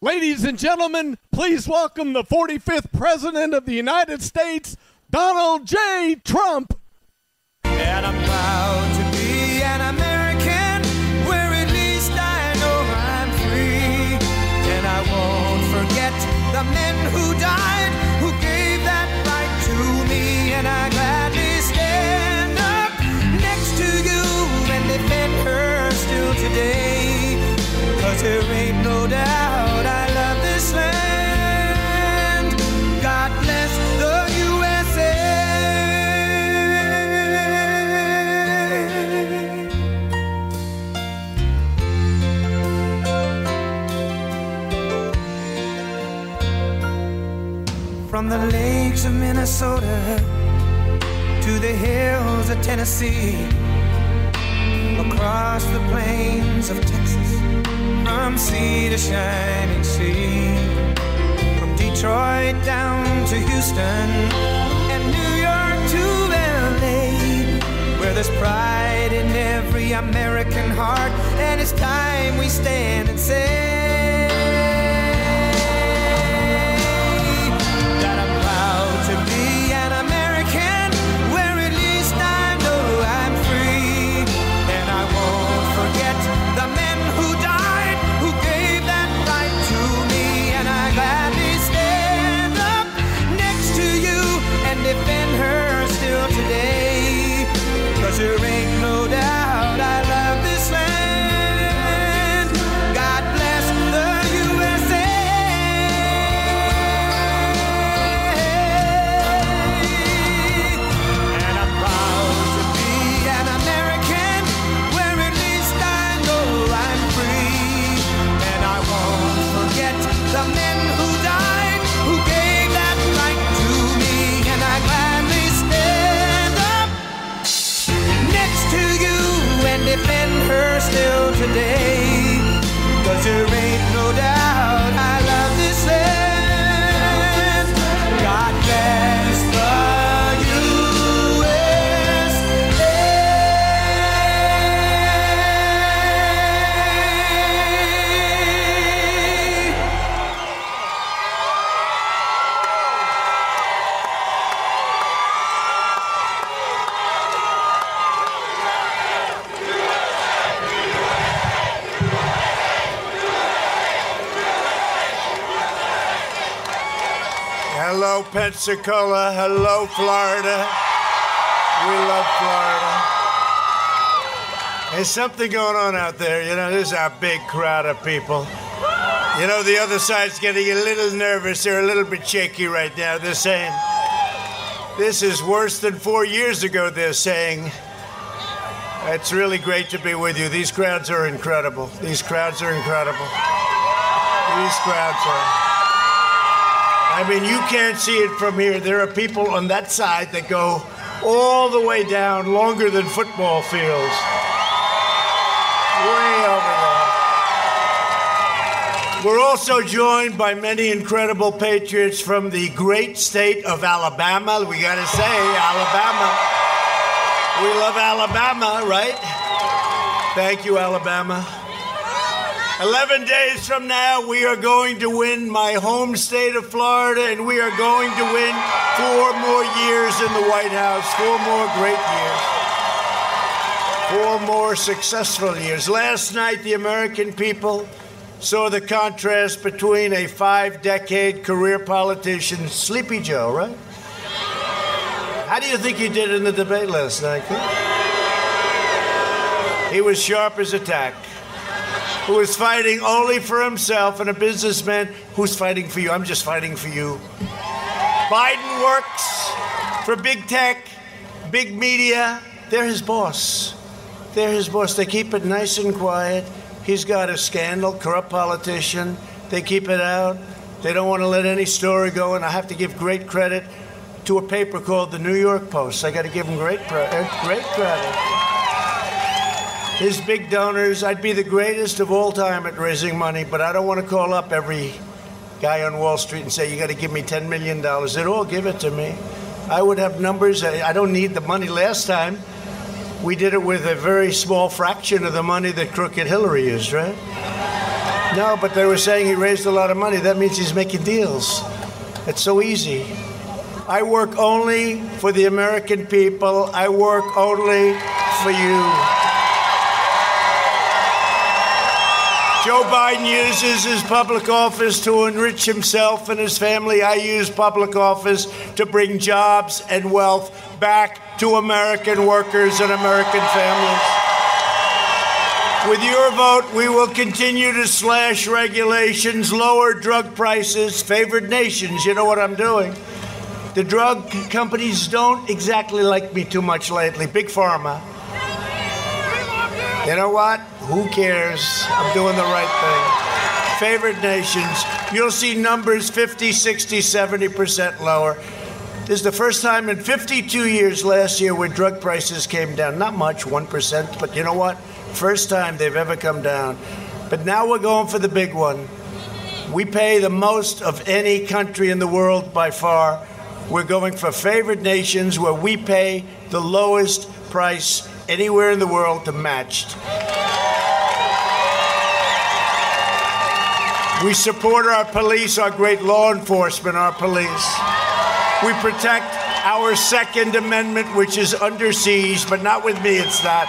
Ladies and gentlemen, please welcome the 45th President of the United States, Donald J. Trump. And I'm proud to be an American, where at least I know I'm free. And I won't forget the men who died, who gave that right to me. And I gladly stand up next to you and defend her still today. Cause there ain't From the lakes of Minnesota to the hills of Tennessee, across the plains of Texas, from sea to shining sea, from Detroit down to Houston and New York to LA, where there's pride in every American heart, and it's time we stand and say. Pensacola. Hello, Florida. We love Florida. There's something going on out there. You know, there's a big crowd of people. You know, the other side's getting a little nervous. They're a little bit shaky right now. They're saying, this is worse than four years ago, they're saying. It's really great to be with you. These crowds are incredible. These crowds are incredible. These crowds are. I mean, you can't see it from here. There are people on that side that go all the way down, longer than football fields. Way over there. We're also joined by many incredible patriots from the great state of Alabama. We got to say, Alabama. We love Alabama, right? Thank you, Alabama. 11 days from now, we are going to win my home state of Florida, and we are going to win four more years in the White House, four more great years, four more successful years. Last night, the American people saw the contrast between a five decade career politician, Sleepy Joe, right? How do you think he did in the debate last night? He was sharp as a tack who is fighting only for himself and a businessman who's fighting for you. I'm just fighting for you. Biden works for big tech, big media. They're his boss. They're his boss. They keep it nice and quiet. He's got a scandal, corrupt politician. They keep it out. They don't want to let any story go, and I have to give great credit to a paper called the New York Post. I got to give them great, great credit his big donors. I'd be the greatest of all time at raising money, but I don't want to call up every guy on Wall Street and say, You got to give me $10 million. They'd all give it to me. I would have numbers. I I don't need the money. Last time, we did it with a very small fraction of the money that Crooked Hillary used, right? No, but they were saying he raised a lot of money. That means he's making deals. It's so easy. I work only for the American people. I work only for you. Joe Biden uses his public office to enrich himself and his family. I use public office to bring jobs and wealth back to American workers and American families. With your vote, we will continue to slash regulations, lower drug prices, favored nations. You know what I'm doing. The drug companies don't exactly like me too much lately. Big Pharma. You know what? Who cares? I'm doing the right thing. Favored nations, you'll see numbers 50, 60, 70% lower. This is the first time in 52 years last year where drug prices came down. Not much, 1%, but you know what? First time they've ever come down. But now we're going for the big one. We pay the most of any country in the world by far. We're going for favored nations where we pay the lowest price anywhere in the world to matched. We support our police, our great law enforcement, our police. We protect our Second Amendment, which is under siege, but not with me, it's not.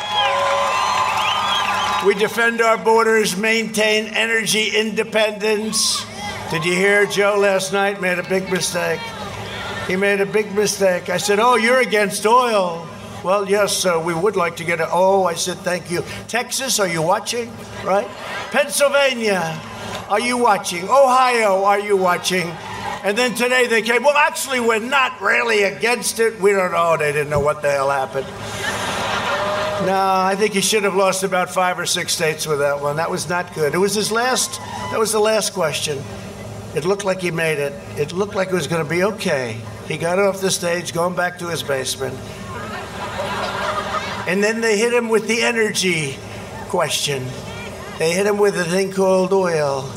We defend our borders, maintain energy independence. Did you hear Joe last night made a big mistake? He made a big mistake. I said, Oh, you're against oil. Well, yes, uh, we would like to get it. Oh, I said, thank you. Texas, are you watching? Right? Pennsylvania, are you watching? Ohio, are you watching? And then today they came, well, actually, we're not really against it. We don't know. They didn't know what the hell happened. No, I think he should have lost about five or six states with that one. That was not good. It was his last, that was the last question. It looked like he made it. It looked like it was going to be okay. He got off the stage, going back to his basement. And then they hit him with the energy question. They hit him with a thing called oil.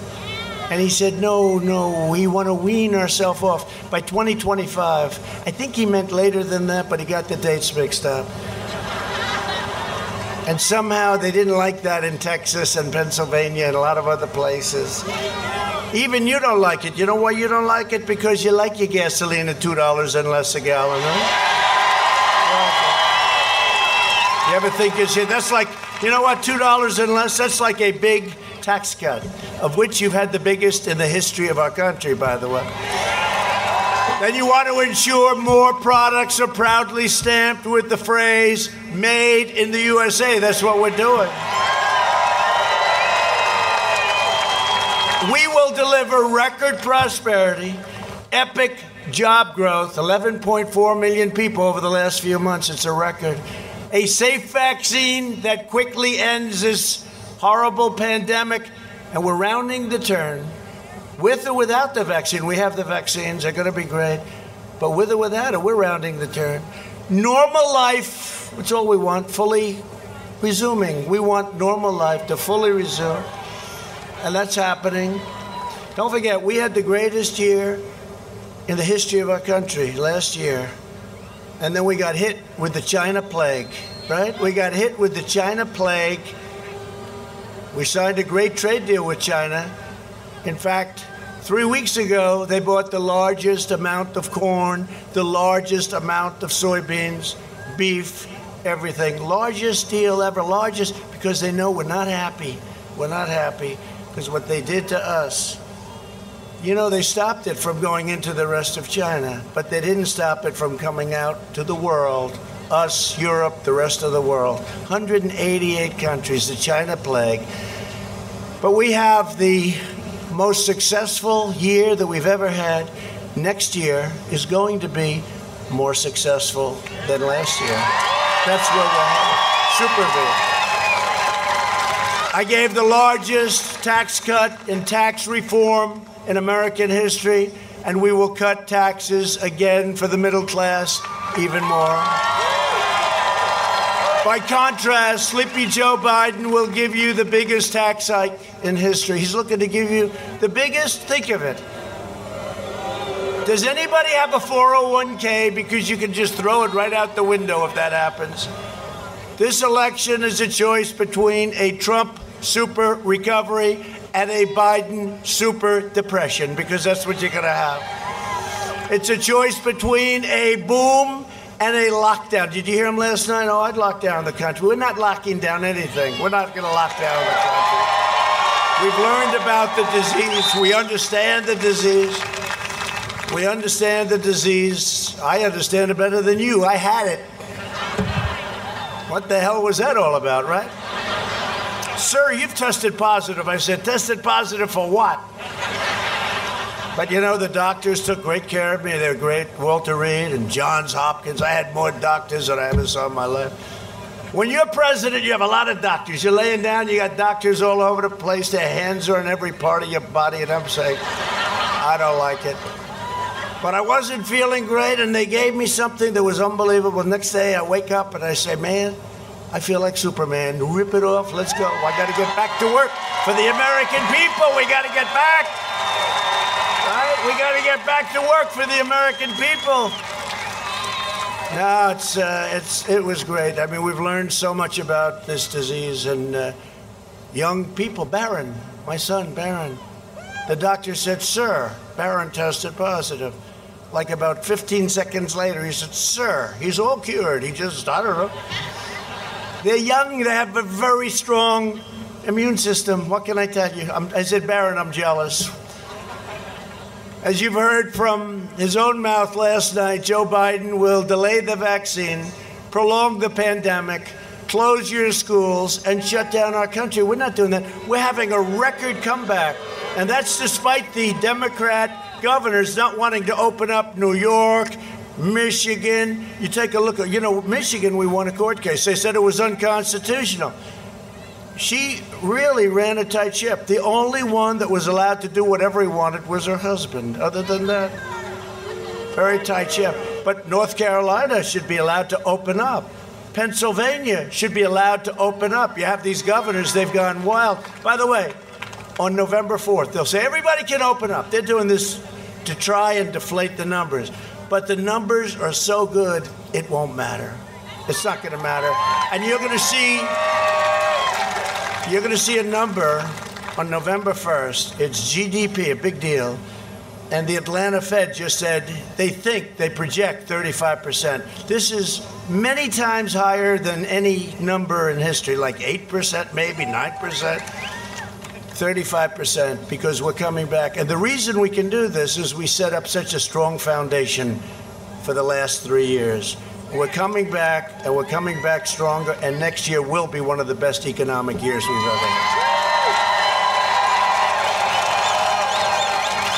And he said, no, no, we want to wean ourselves off by 2025. I think he meant later than that, but he got the dates mixed up. And somehow they didn't like that in Texas and Pennsylvania and a lot of other places. Even you don't like it. You know why you don't like it? Because you like your gasoline at $2 and less a gallon, huh? You ever think say that's like, you know what, two dollars and less? That's like a big tax cut, of which you've had the biggest in the history of our country, by the way. Then you want to ensure more products are proudly stamped with the phrase "Made in the USA." That's what we're doing. We will deliver record prosperity, epic job growth, 11.4 million people over the last few months. It's a record a safe vaccine that quickly ends this horrible pandemic, and we're rounding the turn. With or without the vaccine, we have the vaccines, they're going to be great. But with or without it, we're rounding the turn. Normal life, that's all we want, fully resuming. We want normal life to fully resume. And that's happening. Don't forget, we had the greatest year in the history of our country last year and then we got hit with the China plague, right? We got hit with the China plague. We signed a great trade deal with China. In fact, three weeks ago, they bought the largest amount of corn, the largest amount of soybeans, beef, everything. Largest deal ever, largest because they know we're not happy. We're not happy because what they did to us you know, they stopped it from going into the rest of China, but they didn't stop it from coming out to the world, us, Europe, the rest of the world. 188 countries, the China plague. But we have the most successful year that we've ever had. Next year is going to be more successful than last year. That's where we're headed. Super big. I gave the largest tax cut in tax reform in American history, and we will cut taxes again for the middle class even more. By contrast, Sleepy Joe Biden will give you the biggest tax hike in history. He's looking to give you the biggest, think of it. Does anybody have a 401k? Because you can just throw it right out the window if that happens. This election is a choice between a Trump super recovery and a Biden super depression because that's what you're going to have. It's a choice between a boom and a lockdown. Did you hear him last night? Oh, I'd lock down the country. We're not locking down anything. We're not going to lock down the country. We've learned about the disease. We understand the disease. We understand the disease. I understand it better than you. I had it. What the hell was that all about, right? Sir, you've tested positive. I said, tested positive for what? But you know, the doctors took great care of me. They're great. Walter Reed and Johns Hopkins. I had more doctors than I ever saw in my life. When you're president, you have a lot of doctors. You're laying down, you got doctors all over the place. Their hands are in every part of your body, and I'm saying, I don't like it. But I wasn't feeling great, and they gave me something that was unbelievable. Next day, I wake up and I say, Man, I feel like Superman. Rip it off. Let's go. I got to get back to work for the American people. We got to get back. Right? We got to get back to work for the American people. No, it's, uh, it's, it was great. I mean, we've learned so much about this disease and uh, young people. Barron, my son, Barron. The doctor said, Sir, Barron tested positive. Like about 15 seconds later, he said, Sir, he's all cured. He just, I don't know. They're young, they have a very strong immune system. What can I tell you? I'm, I said, Barron, I'm jealous. As you've heard from his own mouth last night, Joe Biden will delay the vaccine, prolong the pandemic, close your schools, and shut down our country. We're not doing that. We're having a record comeback. And that's despite the Democrat governors not wanting to open up New York, Michigan. You take a look at, you know, Michigan, we won a court case. They said it was unconstitutional. She really ran a tight ship. The only one that was allowed to do whatever he wanted was her husband. Other than that, very tight ship. But North Carolina should be allowed to open up. Pennsylvania should be allowed to open up. You have these governors, they've gone wild. By the way, on November 4th, they'll say everybody can open up. They're doing this to try and deflate the numbers. But the numbers are so good, it won't matter. It's not going to matter. And you're going to see you're going to see a number on November 1st. It's GDP, a big deal. And the Atlanta Fed just said they think, they project 35%. This is many times higher than any number in history, like 8%, maybe 9%. 35% because we're coming back. And the reason we can do this is we set up such a strong foundation for the last three years. We're coming back, and we're coming back stronger, and next year will be one of the best economic years we've ever had.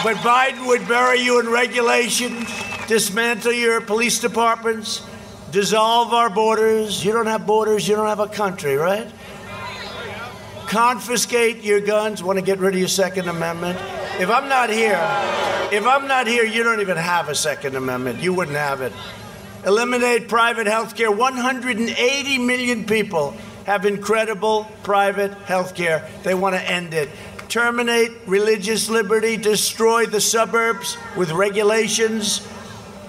But Biden would bury you in regulations, dismantle your police departments, dissolve our borders. You don't have borders, you don't have a country, right? Confiscate your guns, want to get rid of your Second Amendment. If I'm not here, if I'm not here, you don't even have a Second Amendment. You wouldn't have it. Eliminate private health care. 180 million people have incredible private health care. They want to end it. Terminate religious liberty, destroy the suburbs with regulations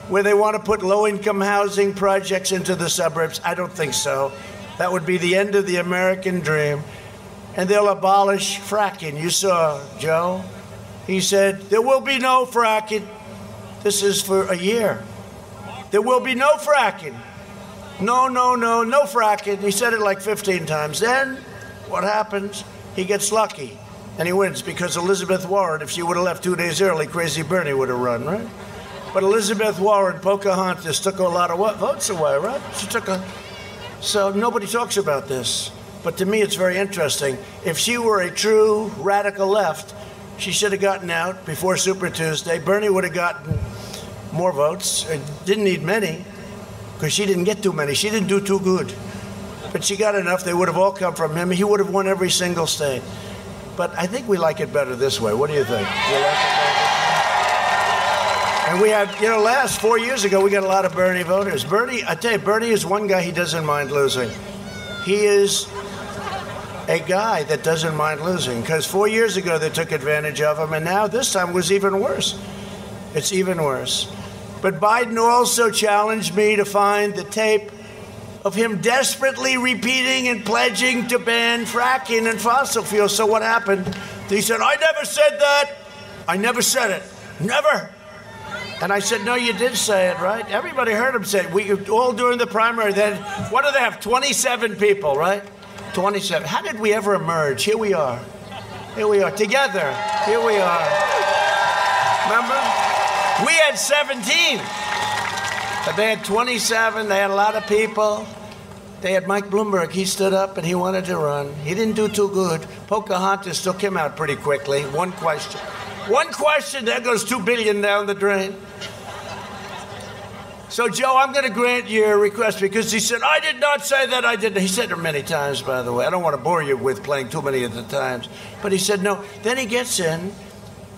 where they want to put low income housing projects into the suburbs. I don't think so. That would be the end of the American dream. And they'll abolish fracking. You saw Joe. He said, There will be no fracking. This is for a year. There will be no fracking. No, no, no, no fracking. He said it like 15 times. Then what happens? He gets lucky and he wins because Elizabeth Warren, if she would have left two days early, Crazy Bernie would have run, right? But Elizabeth Warren, Pocahontas, took a lot of votes away, right? She took a. So nobody talks about this. But to me, it's very interesting. If she were a true radical left, she should have gotten out before Super Tuesday. Bernie would have gotten more votes. It didn't need many because she didn't get too many. She didn't do too good. But she got enough. They would have all come from him. He would have won every single state. But I think we like it better this way. What do you think? You like and we have, you know, last four years ago, we got a lot of Bernie voters. Bernie, I tell you, Bernie is one guy he doesn't mind losing. He is a guy that doesn't mind losing because four years ago they took advantage of him, and now this time was even worse. It's even worse. But Biden also challenged me to find the tape of him desperately repeating and pledging to ban fracking and fossil fuels. So what happened? He said, I never said that. I never said it. Never. And I said, No, you did say it, right? Everybody heard him say it. We all during the primary. Then what do they have? 27 people, right? 27. How did we ever emerge? Here we are. Here we are together. Here we are. Remember? We had 17. But they had 27. They had a lot of people. They had Mike Bloomberg. He stood up and he wanted to run. He didn't do too good. Pocahontas took him out pretty quickly. One question. One question, there goes two billion down the drain. So, Joe, I'm going to grant your request because he said, I did not say that. I did. He said it many times, by the way. I don't want to bore you with playing too many of the times. But he said, no. Then he gets in,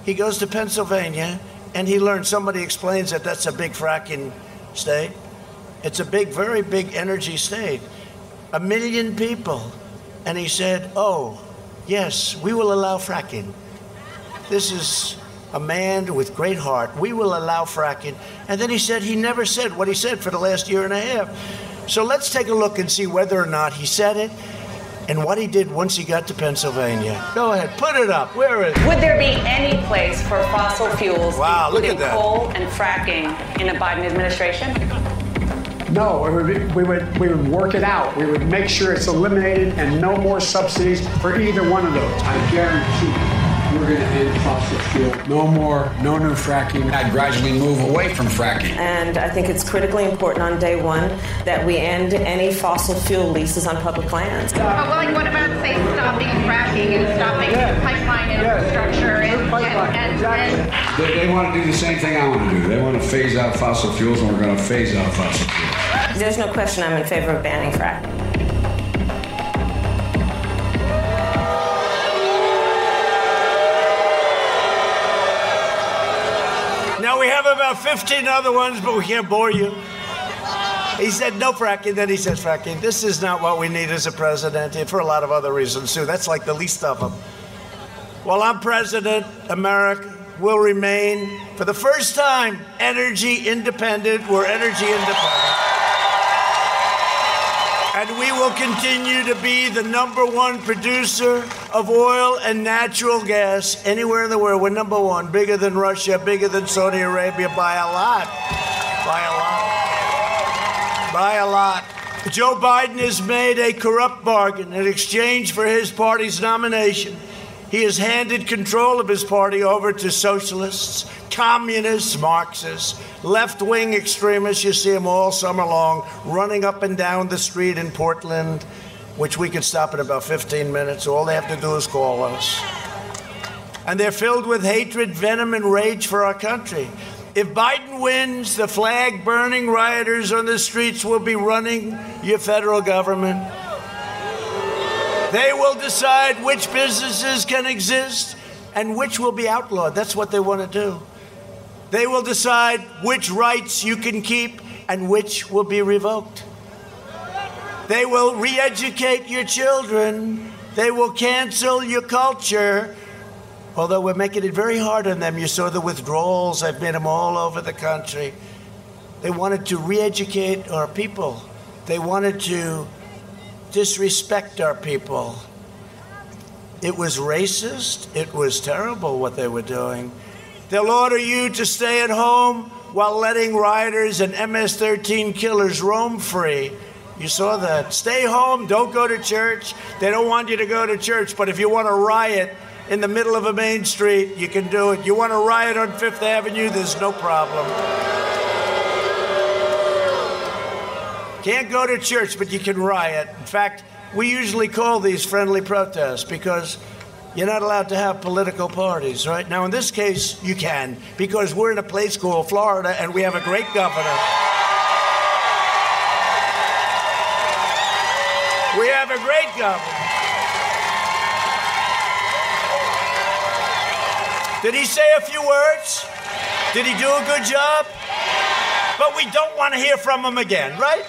he goes to Pennsylvania, and he learns somebody explains that that's a big fracking state. It's a big, very big energy state. A million people. And he said, oh, yes, we will allow fracking. This is a man with great heart. We will allow fracking. And then he said he never said what he said for the last year and a half. So let's take a look and see whether or not he said it and what he did once he got to Pennsylvania. Go ahead, put it up. Where is it? Would there be any place for fossil fuels, Wow, look including at that. coal and fracking, in a Biden administration? No, it would be, we would we would work it out. We would make sure it's eliminated and no more subsidies for either one of those. I guarantee we're going to end fossil fuel. No more, no new fracking. I'd gradually move away from fracking. And I think it's critically important on day one that we end any fossil fuel leases on public lands. But well, like, what about say stopping fracking and stopping pipeline infrastructure and, and, and, and They, they want to do the same thing I want to do. They want to phase out fossil fuels, and we're going to phase out fossil fuels. There's no question I'm in favor of banning fracking. Have about 15 other ones, but we can't bore you. He said no fracking, then he says fracking. This is not what we need as a president, and for a lot of other reasons too. That's like the least of them. While I'm president, America will remain, for the first time, energy independent. We're energy independent. And we will continue to be the number one producer of oil and natural gas anywhere in the world. We're number one, bigger than Russia, bigger than Saudi Arabia by a lot. By a lot. By a lot. Joe Biden has made a corrupt bargain in exchange for his party's nomination. He has handed control of his party over to socialists, communists, Marxists, left wing extremists. You see them all summer long running up and down the street in Portland, which we could stop in about 15 minutes. All they have to do is call us. And they're filled with hatred, venom, and rage for our country. If Biden wins, the flag burning rioters on the streets will be running your federal government. They will decide which businesses can exist and which will be outlawed. That's what they want to do. They will decide which rights you can keep and which will be revoked. They will re educate your children. They will cancel your culture. Although we're making it very hard on them. You saw the withdrawals, I've made them all over the country. They wanted to re educate our people, they wanted to disrespect our people. It was racist. It was terrible what they were doing. They'll order you to stay at home while letting rioters and MS 13 killers roam free. You saw that. Stay home, don't go to church. They don't want you to go to church, but if you want to riot in the middle of a main street, you can do it. You want to riot on Fifth Avenue, there's no problem. Can't go to church, but you can riot. In fact, we usually call these friendly protests because you're not allowed to have political parties, right? Now, in this case, you can because we're in a place called Florida and we have a great governor. We have a great governor. Did he say a few words? Did he do a good job? But we don't want to hear from him again, right?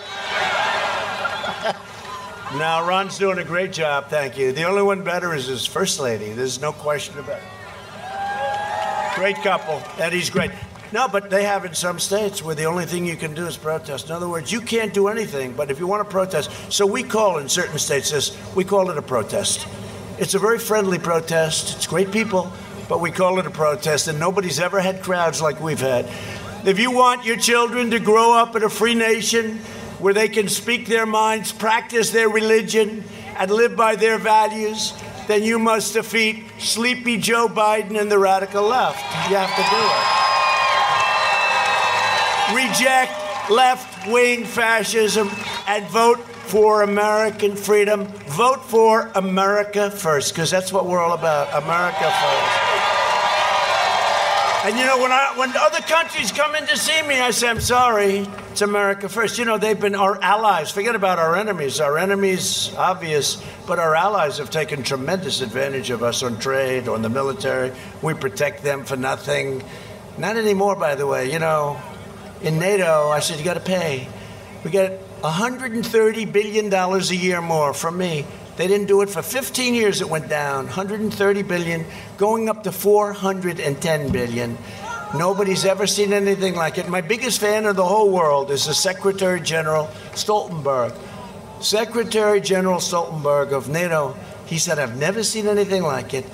No, Ron's doing a great job, thank you. The only one better is his first lady. There's no question about it. Great couple. Eddie's great. No, but they have in some states where the only thing you can do is protest. In other words, you can't do anything, but if you want to protest, so we call in certain states this, we call it a protest. It's a very friendly protest. It's great people, but we call it a protest, and nobody's ever had crowds like we've had. If you want your children to grow up in a free nation where they can speak their minds, practice their religion, and live by their values, then you must defeat sleepy Joe Biden and the radical left. You have to do it reject left wing fascism and vote for American freedom. Vote for America first, because that's what we're all about America first. And you know, when, I, when other countries come in to see me, I say, I'm sorry, it's America first. You know, they've been our allies. Forget about our enemies. Our enemies, obvious, but our allies have taken tremendous advantage of us on trade, on the military. We protect them for nothing. Not anymore, by the way. You know, in NATO, I said, you got to pay. We get $130 billion a year more from me. They didn't do it for 15 years, it went down. 130 billion, going up to 410 billion. Nobody's ever seen anything like it. My biggest fan of the whole world is the Secretary General Stoltenberg. Secretary General Stoltenberg of NATO, he said, I've never seen anything like it.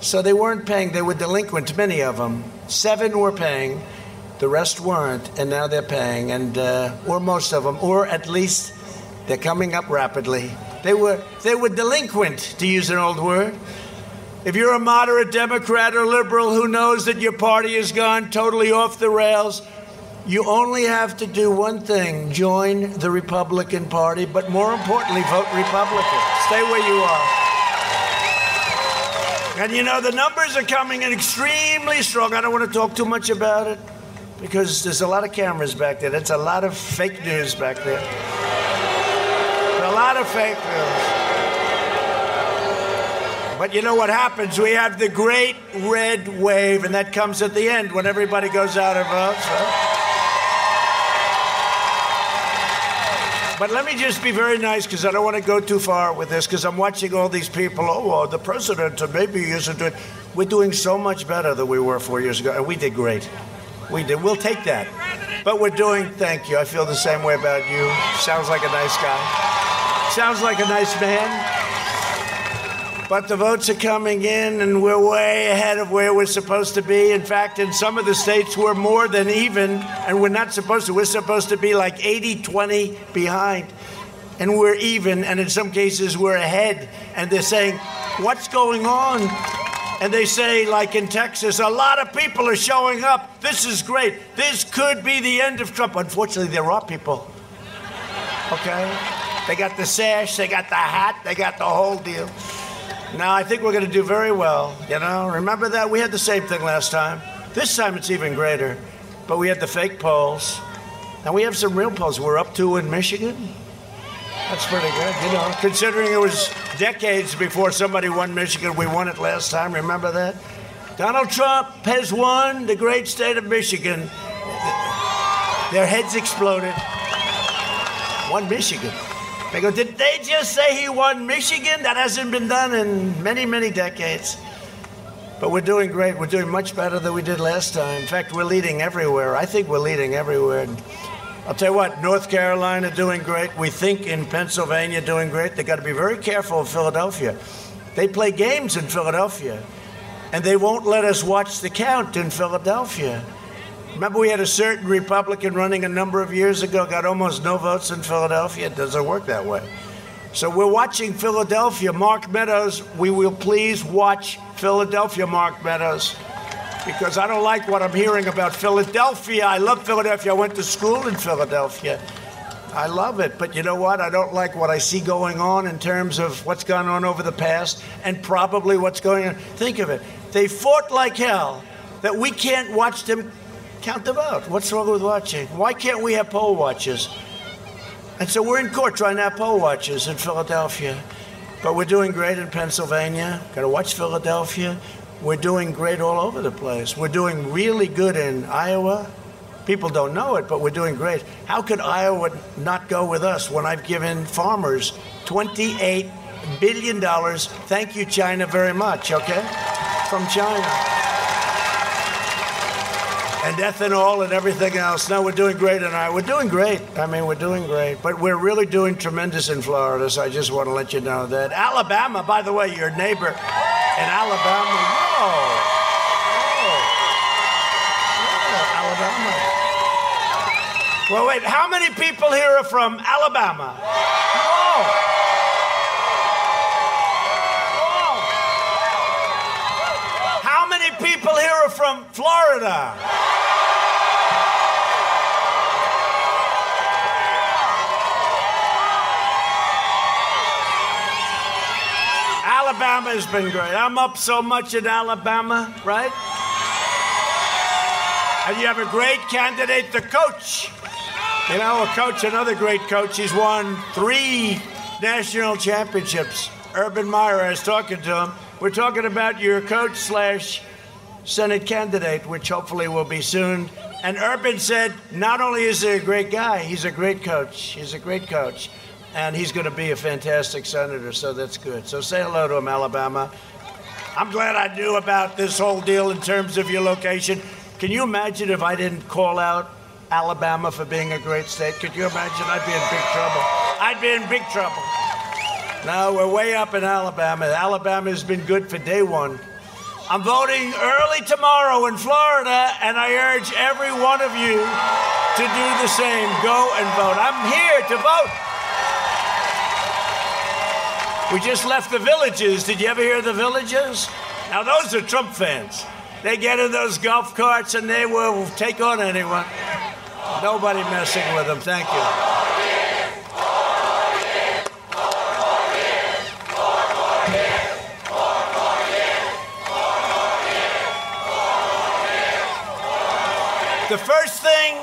So they weren't paying, they were delinquent, many of them. Seven were paying. The rest weren't, and now they're paying, and uh, or most of them, or at least they're coming up rapidly. They were they were delinquent, to use an old word. If you're a moderate Democrat or liberal who knows that your party has gone totally off the rails, you only have to do one thing join the Republican Party, but more importantly, vote Republican. Stay where you are. And you know, the numbers are coming in extremely strong. I don't want to talk too much about it because there's a lot of cameras back there. That's a lot of fake news back there. A lot of fake news. But you know what happens? We have the great red wave, and that comes at the end when everybody goes out and votes. Right? But let me just be very nice because I don't want to go too far with this because I'm watching all these people. Oh, well, the president maybe he isn't doing. We're doing so much better than we were four years ago, and we did great. We did. We'll take that. But we're doing, thank you. I feel the same way about you. Sounds like a nice guy. Sounds like a nice man. But the votes are coming in, and we're way ahead of where we're supposed to be. In fact, in some of the states, we're more than even, and we're not supposed to. We're supposed to be like 80 20 behind. And we're even, and in some cases, we're ahead. And they're saying, What's going on? and they say, like in Texas, a lot of people are showing up. This is great. This could be the end of Trump. Unfortunately, there are people. Okay? They got the sash, they got the hat, they got the whole deal. Now, I think we're going to do very well. You know, remember that? We had the same thing last time. This time it's even greater. But we had the fake polls. And we have some real polls. We're up to in Michigan. That's pretty good, you know, considering it was decades before somebody won Michigan. We won it last time. Remember that? Donald Trump has won the great state of Michigan. Their heads exploded. Won Michigan. They go, did they just say he won Michigan? That hasn't been done in many, many decades. But we're doing great. We're doing much better than we did last time. In fact, we're leading everywhere. I think we're leading everywhere. I'll tell you what, North Carolina doing great. We think in Pennsylvania doing great. They got to be very careful in Philadelphia. They play games in Philadelphia, and they won't let us watch the count in Philadelphia. Remember, we had a certain Republican running a number of years ago, got almost no votes in Philadelphia. It doesn't work that way. So we're watching Philadelphia. Mark Meadows, we will please watch Philadelphia, Mark Meadows because I don't like what I'm hearing about Philadelphia. I love Philadelphia. I went to school in Philadelphia. I love it. But you know what? I don't like what I see going on in terms of what's gone on over the past and probably what's going on. Think of it. They fought like hell that we can't watch them count the vote. What's wrong with watching? Why can't we have poll watches? And so we're in court trying to have poll watches in Philadelphia. But we're doing great in Pennsylvania. Got to watch Philadelphia. We're doing great all over the place. We're doing really good in Iowa. People don't know it, but we're doing great. How could Iowa not go with us when I've given farmers $28 billion? Thank you, China, very much, okay? From China. And ethanol and everything else. No, we're doing great and I. We're doing great. I mean, we're doing great. But we're really doing tremendous in Florida, so I just want to let you know that. Alabama, by the way, your neighbor in Alabama. Whoa. Whoa. Alabama. Well, wait, how many people here are from Alabama? Whoa. Whoa. How many people here are from Florida? Alabama has been great. I'm up so much in Alabama, right? And you have a great candidate the coach. You know, a coach, another great coach. He's won three national championships. Urban Meyer, I was talking to him. We're talking about your coach slash Senate candidate, which hopefully will be soon. And Urban said, not only is he a great guy, he's a great coach. He's a great coach. And he's going to be a fantastic senator, so that's good. So say hello to him, Alabama. I'm glad I knew about this whole deal in terms of your location. Can you imagine if I didn't call out Alabama for being a great state? Could you imagine? I'd be in big trouble. I'd be in big trouble. No, we're way up in Alabama. Alabama has been good for day one. I'm voting early tomorrow in Florida, and I urge every one of you to do the same. Go and vote. I'm here to vote. We just left the villages. Did you ever hear the villages? Now, those are Trump fans. They get in those golf carts and they will take on anyone. Nobody messing with them. Thank you. The first thing,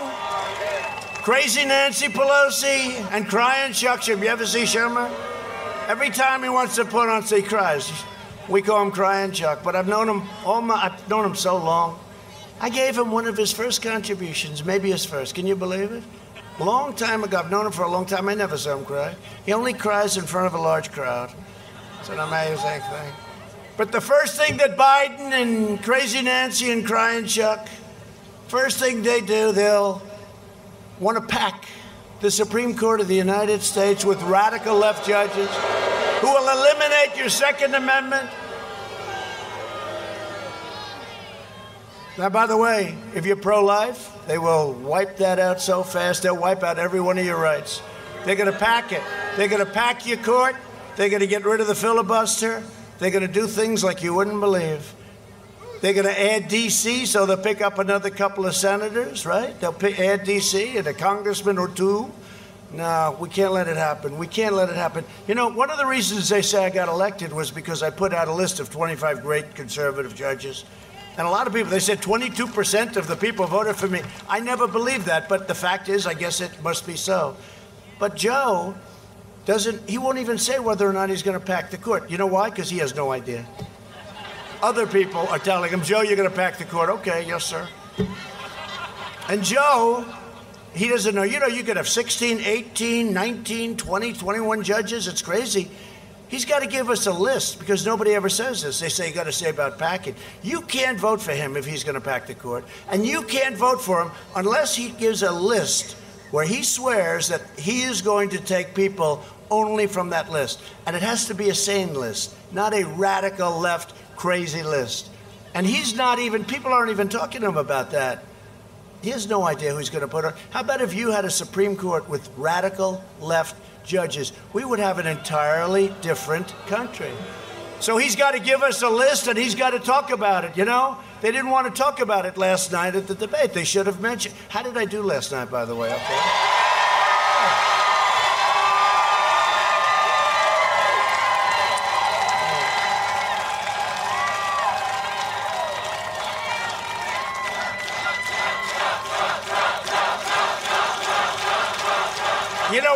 crazy Nancy Pelosi and crying Chuck. Have you ever see Schumer? Every time he wants to put on, he cries. We call him Crying Chuck, but I've known him all my, I've known him so long. I gave him one of his first contributions, maybe his first. Can you believe it? Long time ago. I've known him for a long time. I never saw him cry. He only cries in front of a large crowd. It's an amazing thing. But the first thing that Biden and Crazy Nancy and Crying Chuck, first thing they do, they'll want to pack the Supreme Court of the United States with radical left judges who will eliminate your Second Amendment. Now, by the way, if you're pro life, they will wipe that out so fast, they'll wipe out every one of your rights. They're going to pack it. They're going to pack your court. They're going to get rid of the filibuster. They're going to do things like you wouldn't believe. They're going to add D.C., so they'll pick up another couple of senators, right? They'll pick, add D.C. and a congressman or two. No, we can't let it happen. We can't let it happen. You know, one of the reasons they say I got elected was because I put out a list of 25 great conservative judges. And a lot of people, they said 22% of the people voted for me. I never believed that, but the fact is, I guess it must be so. But Joe doesn't, he won't even say whether or not he's going to pack the court. You know why? Because he has no idea. Other people are telling him, Joe, you're going to pack the court. Okay, yes, sir. And Joe, he doesn't know. You know, you could have 16, 18, 19, 20, 21 judges. It's crazy. He's got to give us a list because nobody ever says this. They say you got to say about packing. You can't vote for him if he's going to pack the court. And you can't vote for him unless he gives a list where he swears that he is going to take people only from that list. And it has to be a sane list, not a radical left crazy list. And he's not even, people aren't even talking to him about that. He has no idea who he's going to put on. How about if you had a Supreme Court with radical left judges? We would have an entirely different country. So he's got to give us a list and he's got to talk about it, you know? They didn't want to talk about it last night at the debate. They should have mentioned. How did I do last night, by the way? Okay.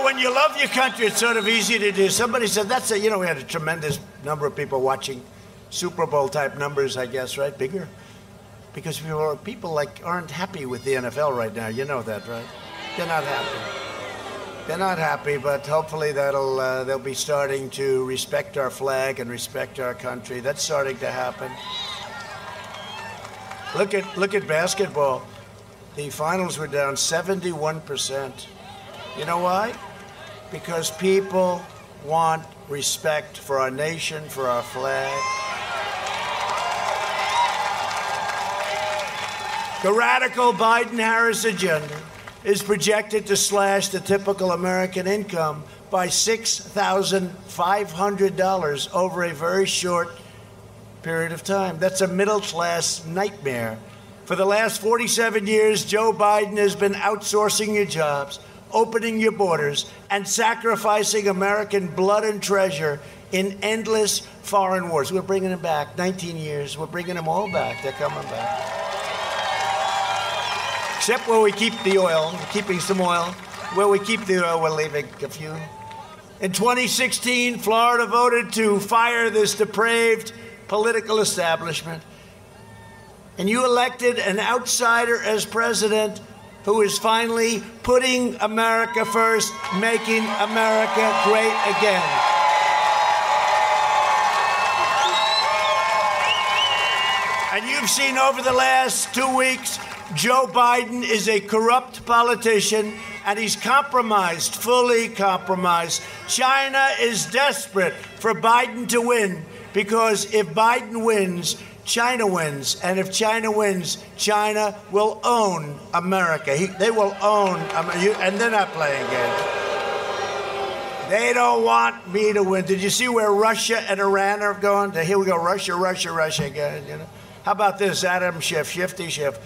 When you love your country, it's sort of easy to do. Somebody said that's a, you know, we had a tremendous number of people watching Super Bowl type numbers, I guess, right? Bigger. Because people, people like aren't happy with the NFL right now. You know that, right? They're not happy. They're not happy, but hopefully that'll uh, they'll be starting to respect our flag and respect our country. That's starting to happen. Look at look at basketball. the finals were down 71%. You know why? Because people want respect for our nation, for our flag. The radical Biden Harris agenda is projected to slash the typical American income by $6,500 over a very short period of time. That's a middle class nightmare. For the last 47 years, Joe Biden has been outsourcing your jobs, opening your borders, and sacrificing American blood and treasure in endless foreign wars. We're bringing them back. 19 years. We're bringing them all back. They're coming back. Except where we keep the oil, we're keeping some oil. Where we keep the oil, we're leaving a few. In 2016, Florida voted to fire this depraved political establishment. And you elected an outsider as president who is finally putting America first, making America great again. And you've seen over the last two weeks, Joe Biden is a corrupt politician and he's compromised, fully compromised. China is desperate for Biden to win because if Biden wins, China wins. And if China wins, China will own America. He, they will own, um, and they're not playing games. They don't want me to win. Did you see where Russia and Iran are going? Here we go, Russia, Russia, Russia again. You know, how about this, Adam Schiff, Shifty Schiff,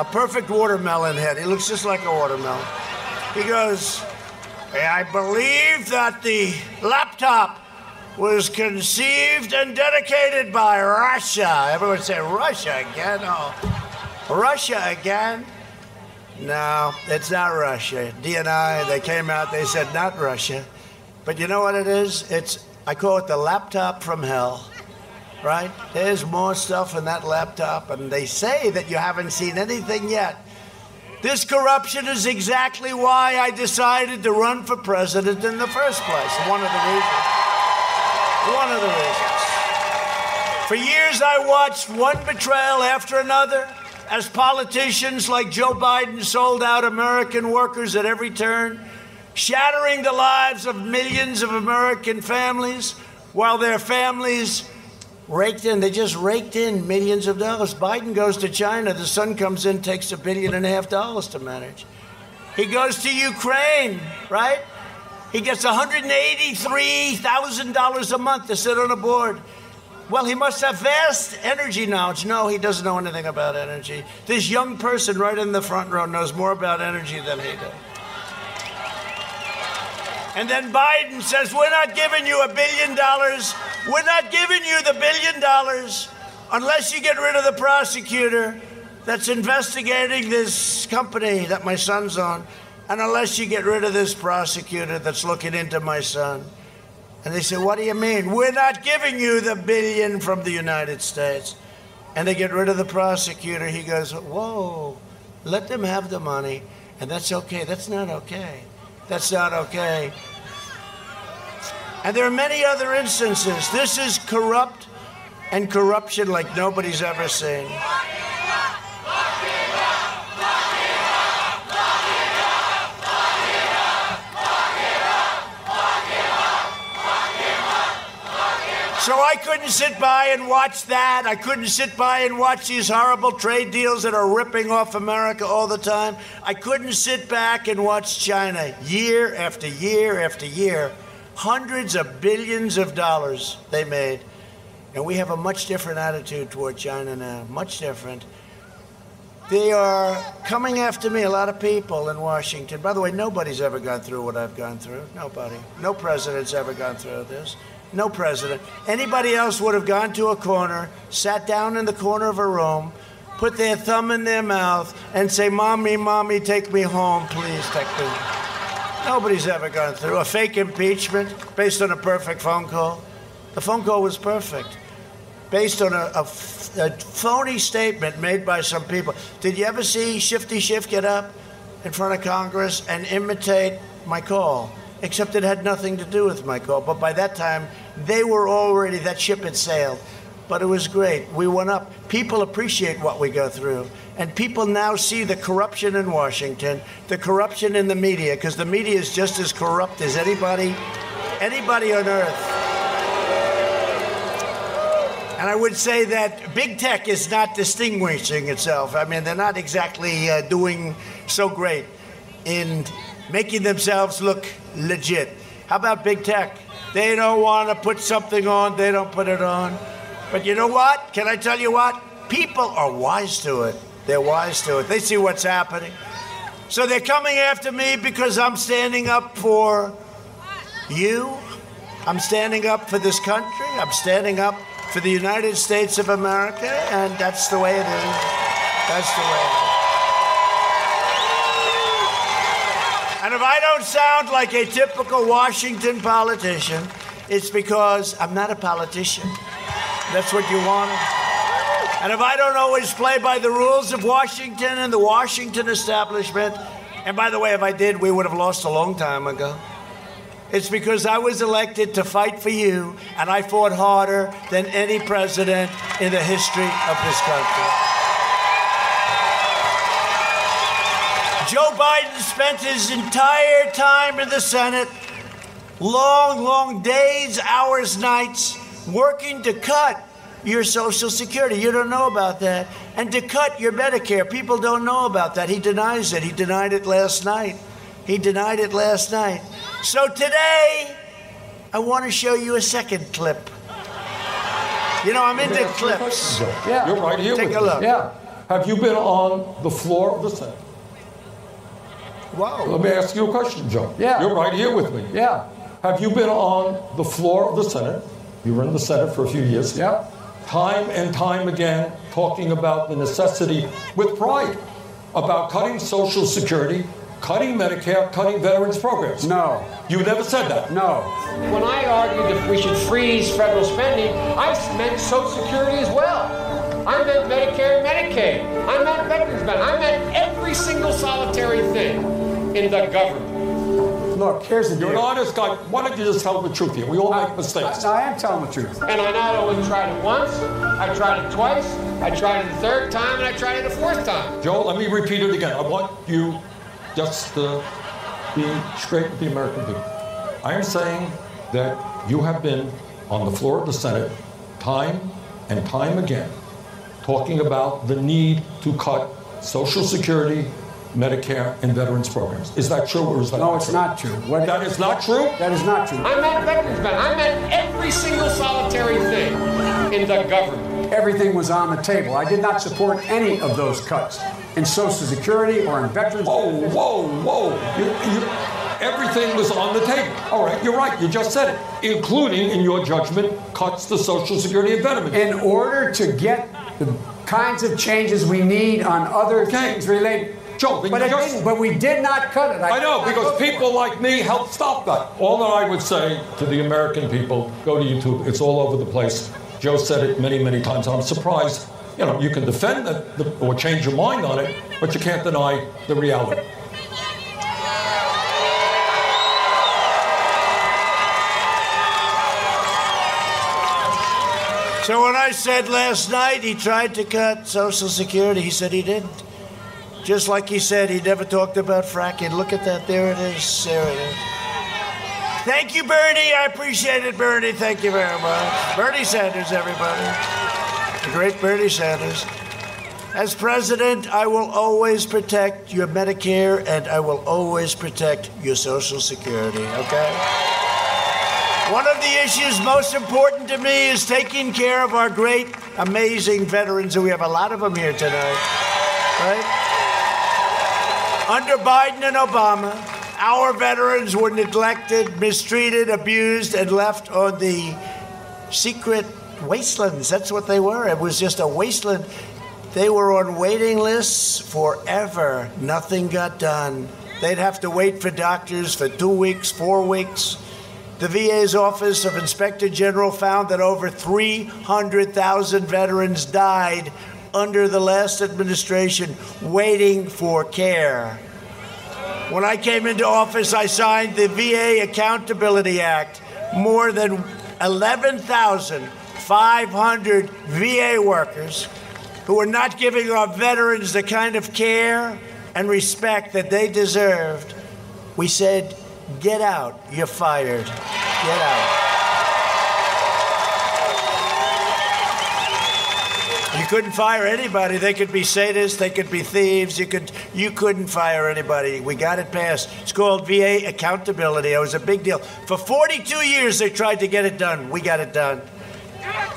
a perfect watermelon head. He looks just like a watermelon. He goes, I believe that the laptop was conceived and dedicated by Russia. Everyone say Russia again? Oh, Russia again? No, it's not Russia. DNI, they came out, they said not Russia. But you know what it is? It's I call it the laptop from hell. Right? There's more stuff in that laptop, and they say that you haven't seen anything yet. This corruption is exactly why I decided to run for president in the first place. One of the reasons. One of the reasons. For years, I watched one betrayal after another as politicians like Joe Biden sold out American workers at every turn, shattering the lives of millions of American families while their families raked in. They just raked in millions of dollars. Biden goes to China. The son comes in, takes a billion and a half dollars to manage. He goes to Ukraine, right? He gets $183,000 a month to sit on a board. Well, he must have vast energy knowledge. No, he doesn't know anything about energy. This young person right in the front row knows more about energy than he does. And then Biden says, We're not giving you a billion dollars. We're not giving you the billion dollars unless you get rid of the prosecutor that's investigating this company that my son's on and unless you get rid of this prosecutor that's looking into my son. And they say, What do you mean? We're not giving you the billion from the United States. And they get rid of the prosecutor. He goes, Whoa, let them have the money. And that's okay. That's not okay. That's not okay. And there are many other instances. This is corrupt and corruption like nobody's ever seen. So I couldn't sit by and watch that. I couldn't sit by and watch these horrible trade deals that are ripping off America all the time. I couldn't sit back and watch China year after year after year. Hundreds of billions of dollars they made. And we have a much different attitude toward China now, much different. They are coming after me, a lot of people in Washington. By the way, nobody's ever gone through what I've gone through. Nobody. No president's ever gone through this. No president. Anybody else would have gone to a corner, sat down in the corner of a room, put their thumb in their mouth, and say, Mommy, Mommy, take me home, please, take me. Nobody's ever gone through a fake impeachment based on a perfect phone call. The phone call was perfect, based on a, a, a phony statement made by some people. Did you ever see Shifty Schiff get up in front of Congress and imitate my call? Except it had nothing to do with my call. But by that time, they were already, that ship had sailed. But it was great. We went up. People appreciate what we go through. And people now see the corruption in Washington, the corruption in the media, because the media is just as corrupt as anybody, anybody on earth. And I would say that big tech is not distinguishing itself. I mean, they're not exactly uh, doing so great in making themselves look legit. How about big tech? They don't want to put something on, they don't put it on. But you know what? Can I tell you what? People are wise to it. They're wise to it. They see what's happening. So they're coming after me because I'm standing up for you. I'm standing up for this country. I'm standing up for the United States of America, and that's the way it is. That's the way it is. And if I don't sound like a typical Washington politician, it's because I'm not a politician. That's what you want. And if I don't always play by the rules of Washington and the Washington establishment, and by the way, if I did, we would have lost a long time ago. It's because I was elected to fight for you, and I fought harder than any president in the history of this country. Joe Biden spent his entire time in the Senate, long, long days, hours, nights, working to cut your Social Security. You don't know about that. And to cut your Medicare. People don't know about that. He denies it. He denied it last night. He denied it last night. So today, I want to show you a second clip. You know, I'm into clips. Yeah. You're right here Take a look. Yeah. Have you been on the floor of the Senate? Wow. Let me ask you a question, Joe. Yeah. You're right here with me. Yeah. Have you been on the floor of the Senate? You were in the Senate for a few years. Yeah. Time and time again, talking about the necessity with pride about cutting Social Security, cutting Medicare, cutting veterans programs. No. You never said that. No. When I argued that we should freeze federal spending, I meant Social Security as well. I meant Medicare and Medicaid. I meant veterans benefits. I meant every single solitary thing in the government. Look, here's the You're an deal. honest guy. Why don't you just tell the truth here? We all make mistakes. I, I am telling the truth. And I not only tried it once, I tried it twice, I tried it a third time, and I tried it a fourth time. Joe, let me repeat it again. I want you just to be straight with the American people. I am saying that you have been on the floor of the Senate time and time again talking about the need to cut Social Security, Medicare, and veterans programs. Is that true or is that No, not it's true? not true. What, That is not true? that is not true. I meant veterans benefits. I meant every single solitary thing in the government. Everything was on the table. I did not support any of those cuts in Social Security or in veterans. Whoa, whoa, whoa. You, you, everything was on the table. All right, you're right. You just said it, including, in your judgment, cuts to Social Security and veterans. In order to get the kinds of changes we need on other Okay. things related. Joe, then but, you it just- but we did not cut it. I know, because voted people like me helped stop that. All that I would say to the American people, go to YouTube. It's all over the place. Joe said it many, many times. I'm surprised. You know, you can defend it or change your mind on it, but you can't deny the reality. So when I said last night he tried to cut Social Security, he said he didn't. Just like he said he never talked about fracking. Look at that. There it is. There it is. Thank you, Bernie. I appreciate it, Bernie. Thank you very much. Bernie Sanders, everybody. The great Bernie Sanders. As president, I will always protect your Medicare and I will always protect your Social Security, okay? One of the issues most important to me is taking care of our great, amazing veterans, and we have a lot of them here tonight, right? Under Biden and Obama, our veterans were neglected, mistreated, abused, and left on the secret wastelands. That's what they were. It was just a wasteland. They were on waiting lists forever. Nothing got done. They'd have to wait for doctors for two weeks, four weeks. The VA's Office of Inspector General found that over 300,000 veterans died under the last administration waiting for care. When I came into office, I signed the VA Accountability Act. More than 11,500 VA workers who are not giving our veterans the kind of care and respect that they deserved, we said, Get out, you're fired. Get out. Couldn't fire anybody. They could be sadists, they could be thieves. You could you couldn't fire anybody. We got it passed. It's called VA accountability. It was a big deal. For 42 years they tried to get it done. We got it done.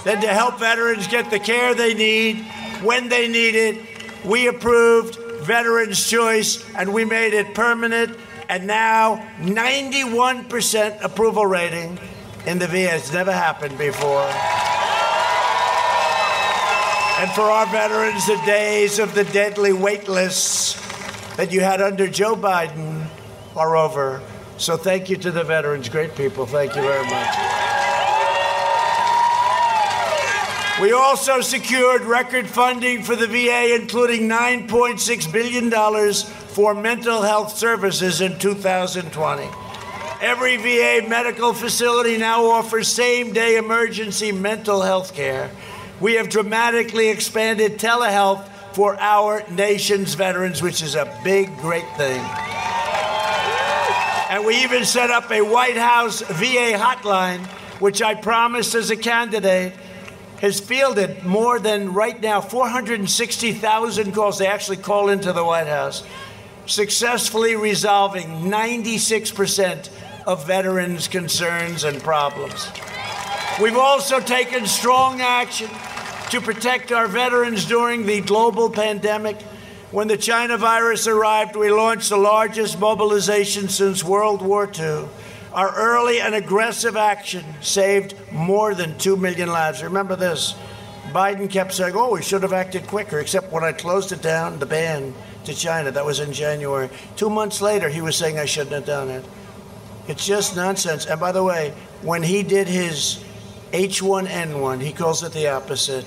Then to help veterans get the care they need when they need it, we approved Veterans Choice and we made it permanent and now 91% approval rating in the VA. It's never happened before. And for our veterans, the days of the deadly wait lists that you had under Joe Biden are over. So thank you to the veterans. Great people. Thank you very much. We also secured record funding for the VA, including $9.6 billion for mental health services in 2020. Every VA medical facility now offers same day emergency mental health care. We have dramatically expanded telehealth for our nation's veterans, which is a big, great thing. And we even set up a White House VA hotline, which I promised as a candidate has fielded more than right now 460,000 calls. They actually call into the White House, successfully resolving 96% of veterans' concerns and problems. We've also taken strong action to protect our veterans during the global pandemic. When the China virus arrived, we launched the largest mobilization since World War II. Our early and aggressive action saved more than 2 million lives. Remember this Biden kept saying, oh, we should have acted quicker, except when I closed it down, the ban to China. That was in January. Two months later, he was saying I shouldn't have done it. It's just nonsense. And by the way, when he did his H1N1, he calls it the opposite,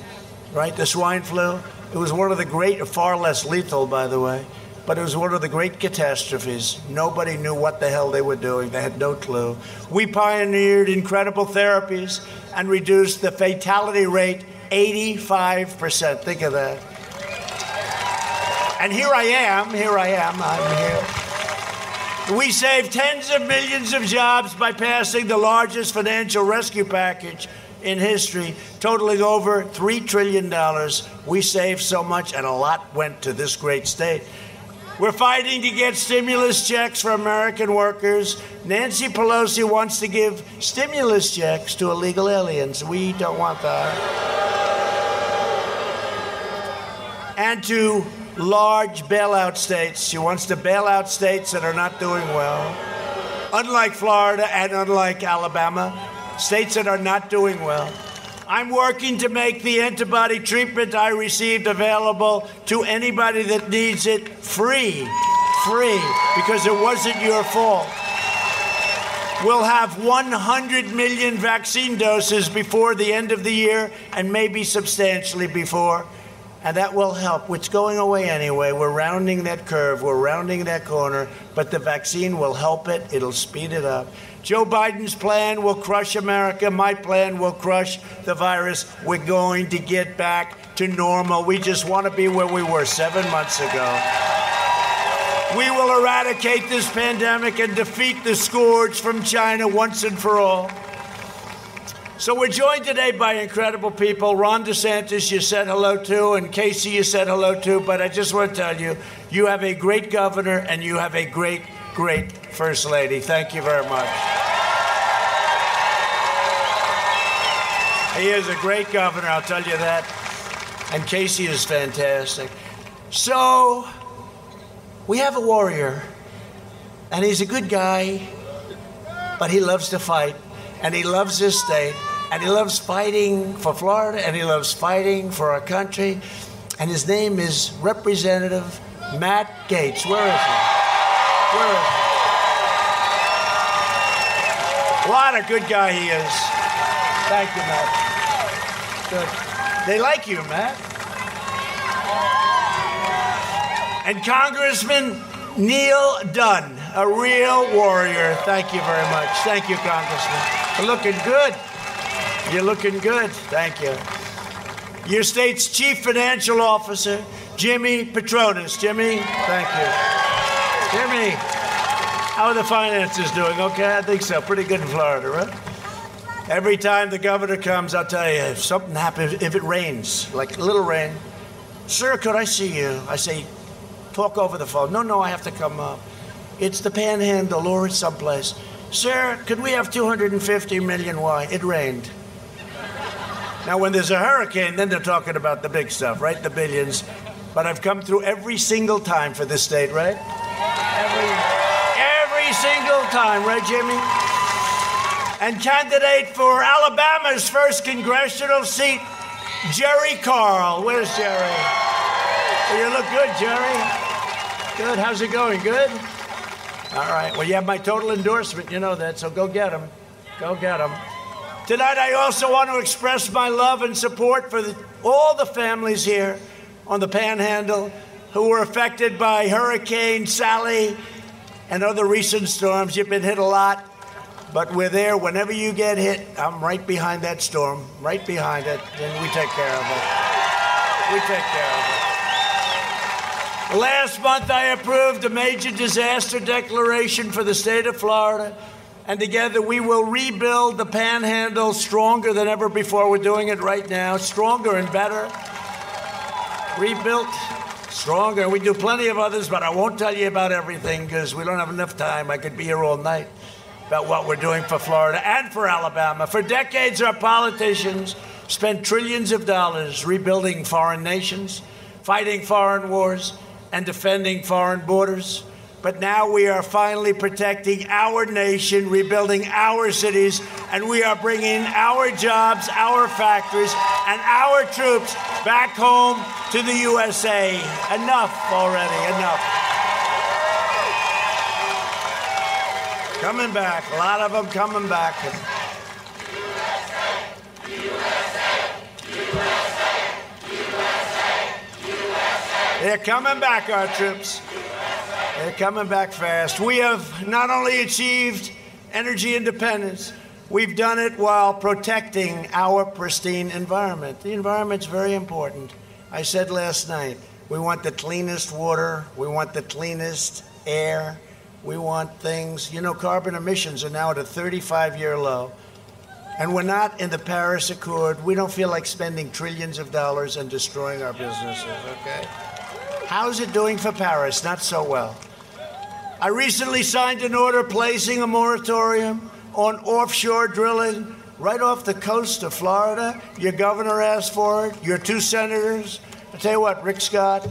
right? The swine flu. It was one of the great, far less lethal, by the way, but it was one of the great catastrophes. Nobody knew what the hell they were doing. They had no clue. We pioneered incredible therapies and reduced the fatality rate 85%. Think of that. And here I am, here I am, I'm here. We saved tens of millions of jobs by passing the largest financial rescue package in history, totaling over $3 trillion. We saved so much, and a lot went to this great state. We're fighting to get stimulus checks for American workers. Nancy Pelosi wants to give stimulus checks to illegal aliens. We don't want that. And to large bailout states. She wants to bail out states that are not doing well. Unlike Florida and unlike Alabama, states that are not doing well. I'm working to make the antibody treatment I received available to anybody that needs it free. Free, because it wasn't your fault. We'll have 100 million vaccine doses before the end of the year and maybe substantially before. And that will help. It's going away anyway. We're rounding that curve, we're rounding that corner, but the vaccine will help it, it'll speed it up. Joe Biden's plan will crush America. My plan will crush the virus. We're going to get back to normal. We just want to be where we were seven months ago. We will eradicate this pandemic and defeat the scourge from China once and for all. So we're joined today by incredible people. Ron DeSantis, you said hello to, and Casey, you said hello to. But I just want to tell you, you have a great governor and you have a great, great first lady. Thank you very much. He is a great governor, I'll tell you that. And Casey is fantastic. So, we have a warrior, and he's a good guy, but he loves to fight, and he loves his state, and he loves fighting for Florida, and he loves fighting for our country. And his name is Representative Matt Gaetz. Where is he? Where is he? What a good guy he is. Thank you, Matt. Good. They like you, Matt. And Congressman Neil Dunn, a real warrior. Thank you very much. Thank you, Congressman. Looking good. You're looking good. Thank you. your state's chief financial officer, Jimmy Patronis. Jimmy, thank you. Jimmy, how are the finances doing? Okay, I think so. Pretty good in Florida, right? Every time the governor comes, I'll tell you, if something happens, if it rains, like a little rain, sir, could I see you? I say, talk over the phone. No, no, I have to come up. It's the panhandle or it's someplace. Sir, could we have 250 million? Why? It rained. Now, when there's a hurricane, then they're talking about the big stuff, right? The billions. But I've come through every single time for this state, right? Every, every single time, right, Jimmy? And candidate for Alabama's first congressional seat, Jerry Carl. Where's Jerry? You look good, Jerry. Good. How's it going? Good? All right. Well, you have my total endorsement. You know that, so go get him. Go get him. Tonight, I also want to express my love and support for the, all the families here on the Panhandle who were affected by Hurricane Sally and other recent storms. You've been hit a lot, but we're there whenever you get hit. I'm right behind that storm, right behind it, and we take care of it. We take care of it. Last month, I approved a major disaster declaration for the state of Florida, and together we will rebuild the panhandle stronger than ever before. We're doing it right now, stronger and better. Rebuilt, stronger. We do plenty of others, but I won't tell you about everything because we don't have enough time. I could be here all night about what we're doing for Florida and for Alabama. For decades, our politicians spent trillions of dollars rebuilding foreign nations, fighting foreign wars and defending foreign borders. But now we are finally protecting our nation, rebuilding our cities, and we are bringing our jobs, our factories, and our troops back home to the USA. Enough already, enough. Coming back, a lot of them coming back. They're coming back, our troops. They're coming back fast. We have not only achieved energy independence, we've done it while protecting our pristine environment. The environment's very important. I said last night, we want the cleanest water, we want the cleanest air, we want things. You know, carbon emissions are now at a 35 year low. And we're not in the Paris Accord. We don't feel like spending trillions of dollars and destroying our businesses, okay? How's it doing for Paris? Not so well. I recently signed an order placing a moratorium on offshore drilling right off the coast of Florida. Your governor asked for it, your two senators. I tell you what, Rick Scott,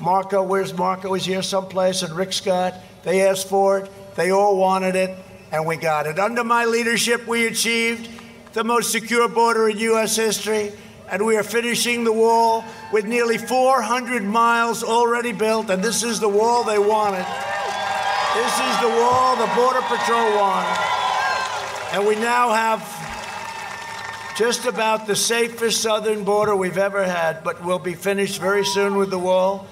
Marco, where's Marco? He's here someplace, and Rick Scott, they asked for it. They all wanted it, and we got it. Under my leadership, we achieved the most secure border in U.S. history and we are finishing the wall with nearly 400 miles already built, and this is the wall they wanted. This is the wall the Border Patrol wanted. And we now have just about the safest southern border we've ever had, but we'll be finished very soon with the wall.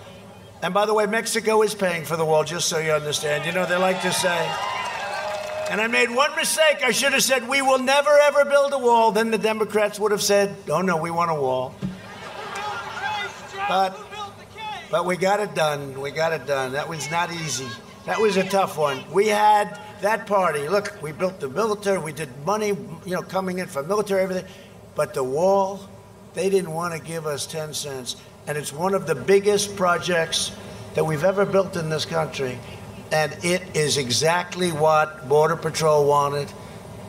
And by the way, Mexico is paying for the wall, just so you understand. You know, they like to say, and I made one mistake. I should have said, We will never ever build a wall. Then the Democrats would have said, Oh, no, we want a wall. But, but we got it done. We got it done. That was not easy. That was a tough one. We had that party. Look, we built the military. We did money, you know, coming in for military, everything. But the wall, they didn't want to give us 10 cents. And it's one of the biggest projects that we've ever built in this country and it is exactly what Border Patrol wanted.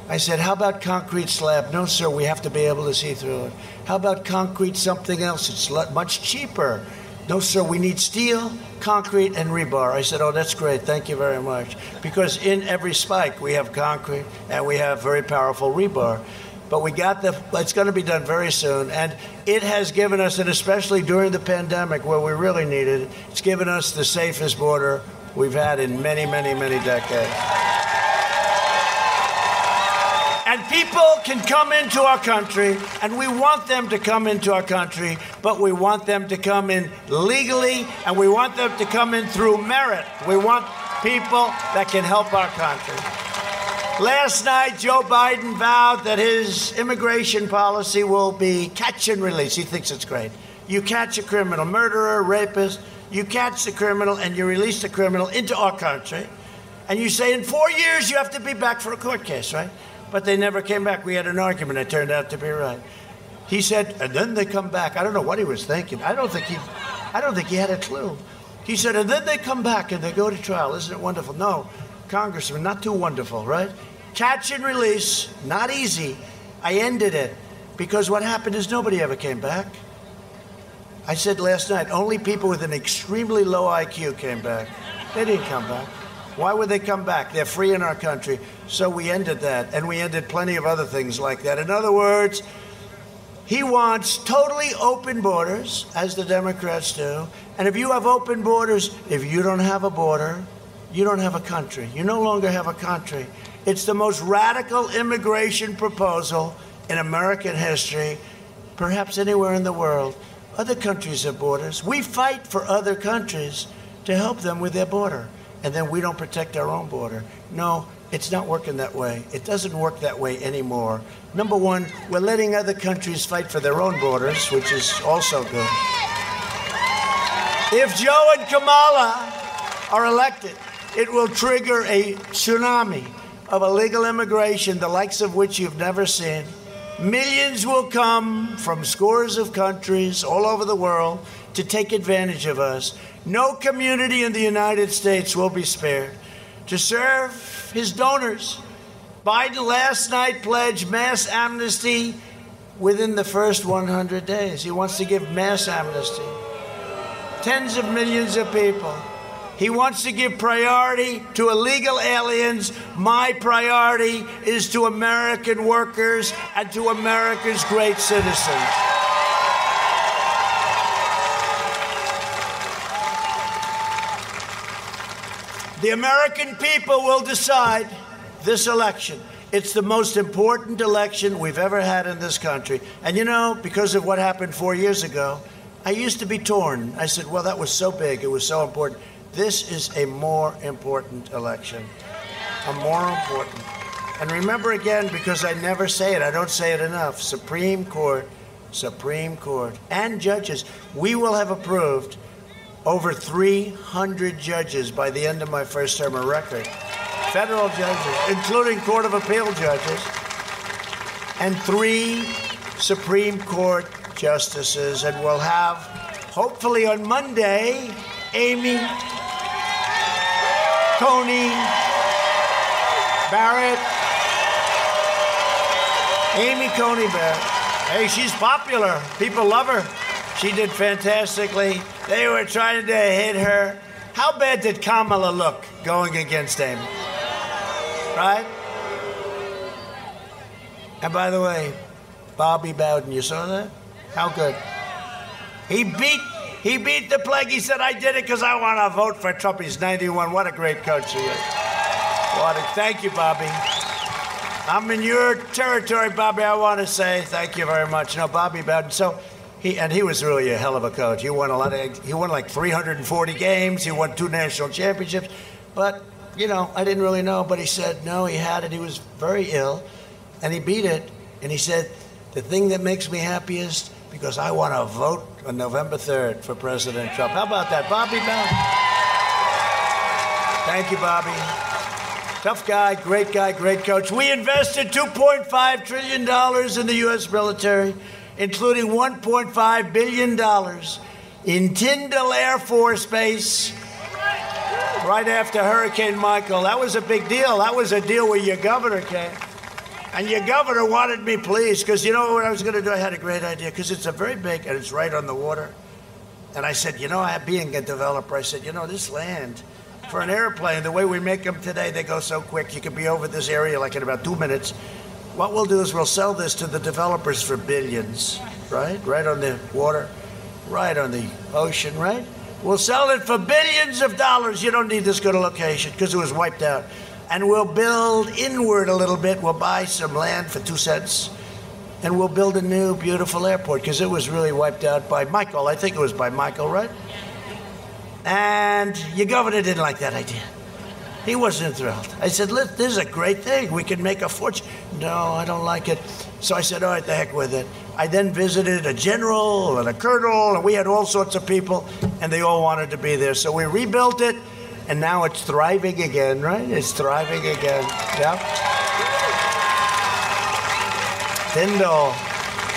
I said, How about concrete slab? No, sir, we have to be able to see through it. How about concrete something else? It's much cheaper. No, sir, we need steel, concrete, and rebar. I said, Oh, that's great. Thank you very much. Because in every spike, we have concrete and we have very powerful rebar. But we got the, it's going to be done very soon. And it has given us, and especially during the pandemic where we really needed it, it's given us the safest border we've had in many, many, many decades. And people can come into our country, and we want them to come into our country, but we want them to come in legally, and we want them to come in through merit. We want people that can help our country. Last night, Joe Biden vowed that his immigration policy will be catch and release. He thinks it's great. You catch a criminal, murderer, rapist, you catch the criminal and you release the criminal into our country. And you say in four years you have to be back for a court case, right? But they never came back. We had an argument. It turned out to be right. He said, and then they come back. I don't know what he was thinking. I don't think he, I don't think he had a clue. He said, and then they come back and they go to trial. Isn't it wonderful? No, Congressman, not too wonderful, right? Catch and release, not easy. I ended it because what happened is nobody ever came back. I said last night, only people with an extremely low IQ came back. They didn't come back. Why would they come back? They're free in our country. So we ended that, and we ended plenty of other things like that. In other words, he wants totally open borders, as the Democrats do. And if you have open borders, if you don't have a border, you don't have a country. You no longer have a country. It's the most radical immigration proposal in American history, perhaps anywhere in the world. Other countries have borders. We fight for other countries to help them with their border, and then we don't protect our own border. No, it's not working that way. It doesn't work that way anymore. Number one, we're letting other countries fight for their own borders, which is also good. If Joe and Kamala are elected, it will trigger a tsunami of illegal immigration, the likes of which you've never seen. Millions will come from scores of countries all over the world to take advantage of us. No community in the United States will be spared. To serve his donors, Biden last night pledged mass amnesty within the first 100 days. He wants to give mass amnesty. Tens of millions of people. He wants to give priority to illegal aliens. My priority is to American workers and to America's great citizens. The American people will decide this election. It's the most important election we've ever had in this country. And you know, because of what happened four years ago, I used to be torn. I said, well, that was so big, it was so important. This is a more important election. A more important. And remember again, because I never say it, I don't say it enough Supreme Court, Supreme Court, and judges. We will have approved over 300 judges by the end of my first term, of record. Federal judges, including Court of Appeal judges, and three Supreme Court justices. And we'll have, hopefully on Monday, Amy Coney Barrett. Amy Coney Barrett. Hey, she's popular. People love her. She did fantastically. They were trying to hit her. How bad did Kamala look going against Amy? Right? And by the way, Bobby Bowden, you saw that? How good? He beat he beat the plague. He said, I did it because I want to vote for Trump. He's 91. What a great coach he is. What a, thank you, Bobby. I'm in your territory, Bobby. I want to say thank you very much. Know, Bobby Bowden. So he and he was really a hell of a coach. He won a lot of. He won like 340 games. He won two national championships. But you know, I didn't really know. But he said no, he had it. He was very ill, and he beat it. And he said, the thing that makes me happiest because I want to vote on November 3rd for President Trump. How about that, Bobby Bowden? Thank you, Bobby. Tough guy, great guy, great coach. We invested $2.5 trillion in the U.S. military, including $1.5 billion in Tyndall Air Force Base right after Hurricane Michael. That was a big deal. That was a deal where your governor came. And your governor wanted me pleased because you know what I was going to do? I had a great idea because it's a very big and it's right on the water. And I said, you know, I, being a developer, I said, you know, this land for an airplane, the way we make them today, they go so quick. You could be over this area like in about two minutes. What we'll do is we'll sell this to the developers for billions, right? Right on the water, right on the ocean, right? We'll sell it for billions of dollars. You don't need this good a location because it was wiped out and we'll build inward a little bit. We'll buy some land for two cents, and we'll build a new, beautiful airport because it was really wiped out by Michael. I think it was by Michael, right? And your governor didn't like that idea. He wasn't thrilled. I said, Look, this is a great thing. We can make a fortune. No, I don't like it. So I said, All right, the heck with it. I then visited a general and a colonel, and we had all sorts of people, and they all wanted to be there. So we rebuilt it, and now it's thriving again, right? It's thriving again. Yeah. Tyndall.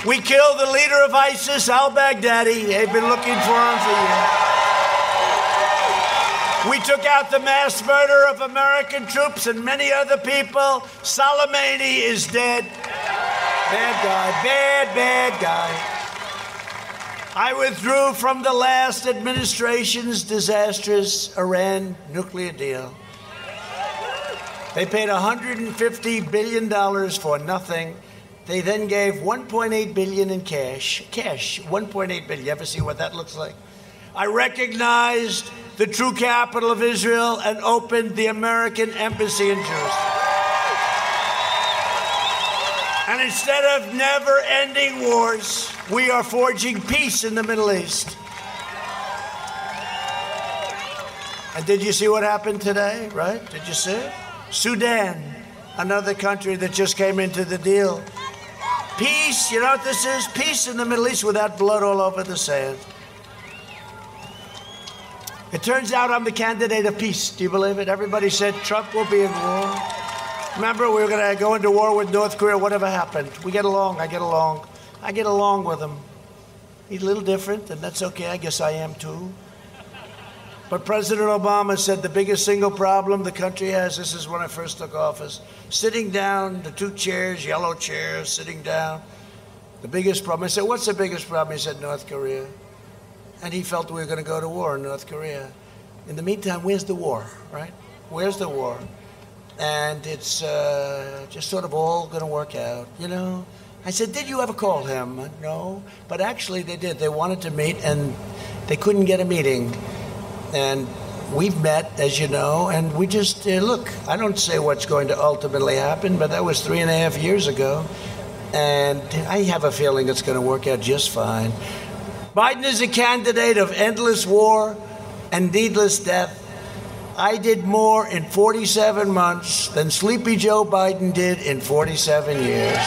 We killed the leader of ISIS, al Baghdadi. They've been looking for him for years. We took out the mass murder of American troops and many other people. Soleimani is dead. Bad guy, bad, bad guy. I withdrew from the last administration's disastrous Iran nuclear deal. They paid $150 billion for nothing. They then gave 1.8 billion in cash. Cash, 1.8 billion. You ever see what that looks like? I recognized the true capital of Israel and opened the American embassy in Jerusalem. And instead of never ending wars, we are forging peace in the Middle East. And did you see what happened today, right? Did you see it? Sudan, another country that just came into the deal. Peace, you know what this is? Peace in the Middle East without blood all over the sand. It turns out I'm the candidate of peace. Do you believe it? Everybody said Trump will be in war. Remember, we were going to go into war with North Korea, whatever happened. We get along. I get along. I get along with him. He's a little different, and that's okay. I guess I am too. But President Obama said the biggest single problem the country has, this is when I first took office, sitting down, the two chairs, yellow chairs, sitting down. The biggest problem. I said, What's the biggest problem? He said, North Korea. And he felt we were going to go to war in North Korea. In the meantime, where's the war, right? Where's the war? And it's uh, just sort of all going to work out, you know? I said, Did you ever call him? No. But actually, they did. They wanted to meet, and they couldn't get a meeting and we've met, as you know, and we just uh, look. I don't say what's going to ultimately happen, but that was three and a half years ago, and I have a feeling it's going to work out just fine. Biden is a candidate of endless war and needless death. I did more in 47 months than Sleepy Joe Biden did in 47 years.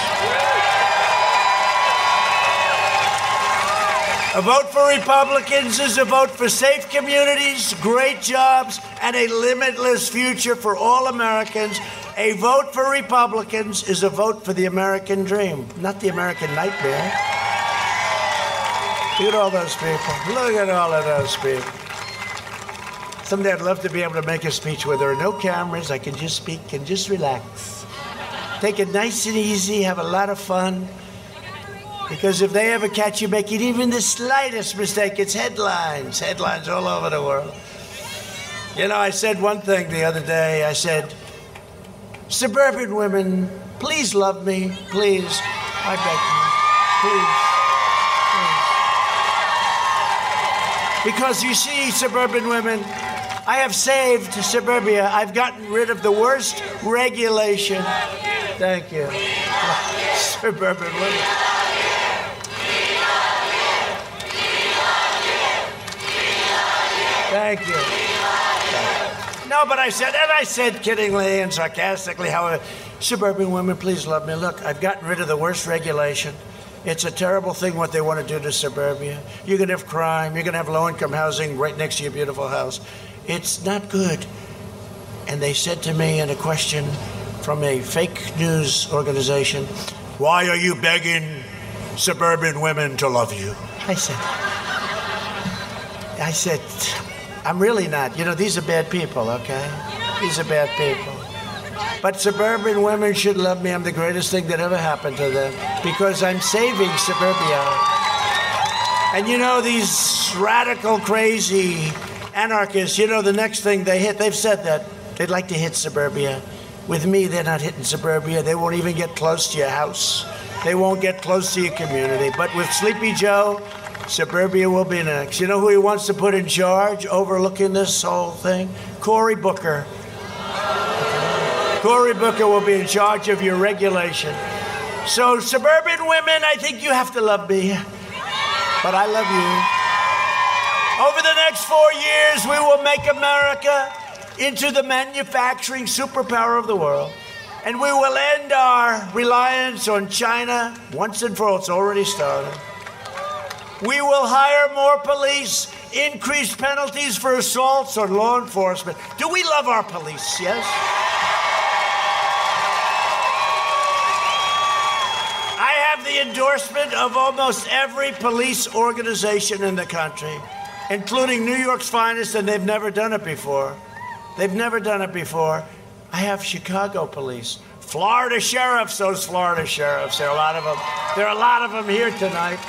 A vote for Republicans is a vote for safe communities, great jobs, and a limitless future for all Americans. A vote for Republicans is a vote for the American dream, not the American nightmare. Look at all those people. Look at all of those people. Someday I'd love to be able to make a speech where there are no cameras. I can just speak and just relax. Take it nice and easy, have a lot of fun. Because if they ever catch you making even the slightest mistake, it's headlines, headlines all over the world. You know, I said one thing the other day. I said, Suburban women, please love me, please. I beg you, please. please. Because you see, suburban women, I have saved suburbia. I've gotten rid of the worst regulation. Thank you. Suburban women. Thank you. No, but I said, and I said kiddingly and sarcastically, how uh, suburban women, please love me. Look, I've gotten rid of the worst regulation. It's a terrible thing what they want to do to suburbia. You're going to have crime. You're going to have low income housing right next to your beautiful house. It's not good. And they said to me in a question from a fake news organization, Why are you begging suburban women to love you? I said, I said, I'm really not. You know, these are bad people, okay? These are bad people. But suburban women should love me. I'm the greatest thing that ever happened to them because I'm saving suburbia. And you know, these radical, crazy anarchists, you know, the next thing they hit, they've said that they'd like to hit suburbia. With me, they're not hitting suburbia. They won't even get close to your house. They won't get close to your community. But with Sleepy Joe, Suburbia will be next. You know who he wants to put in charge, overlooking this whole thing? Cory Booker. Cory Booker will be in charge of your regulation. So, suburban women, I think you have to love me. But I love you. Over the next four years, we will make America into the manufacturing superpower of the world. And we will end our reliance on China once and for all. It's already started. We will hire more police, increase penalties for assaults on law enforcement. Do we love our police? Yes? The endorsement of almost every police organization in the country, including New York's finest, and they've never done it before. They've never done it before. I have Chicago police, Florida sheriffs. Those Florida sheriffs. There are a lot of them. There are a lot of them here tonight.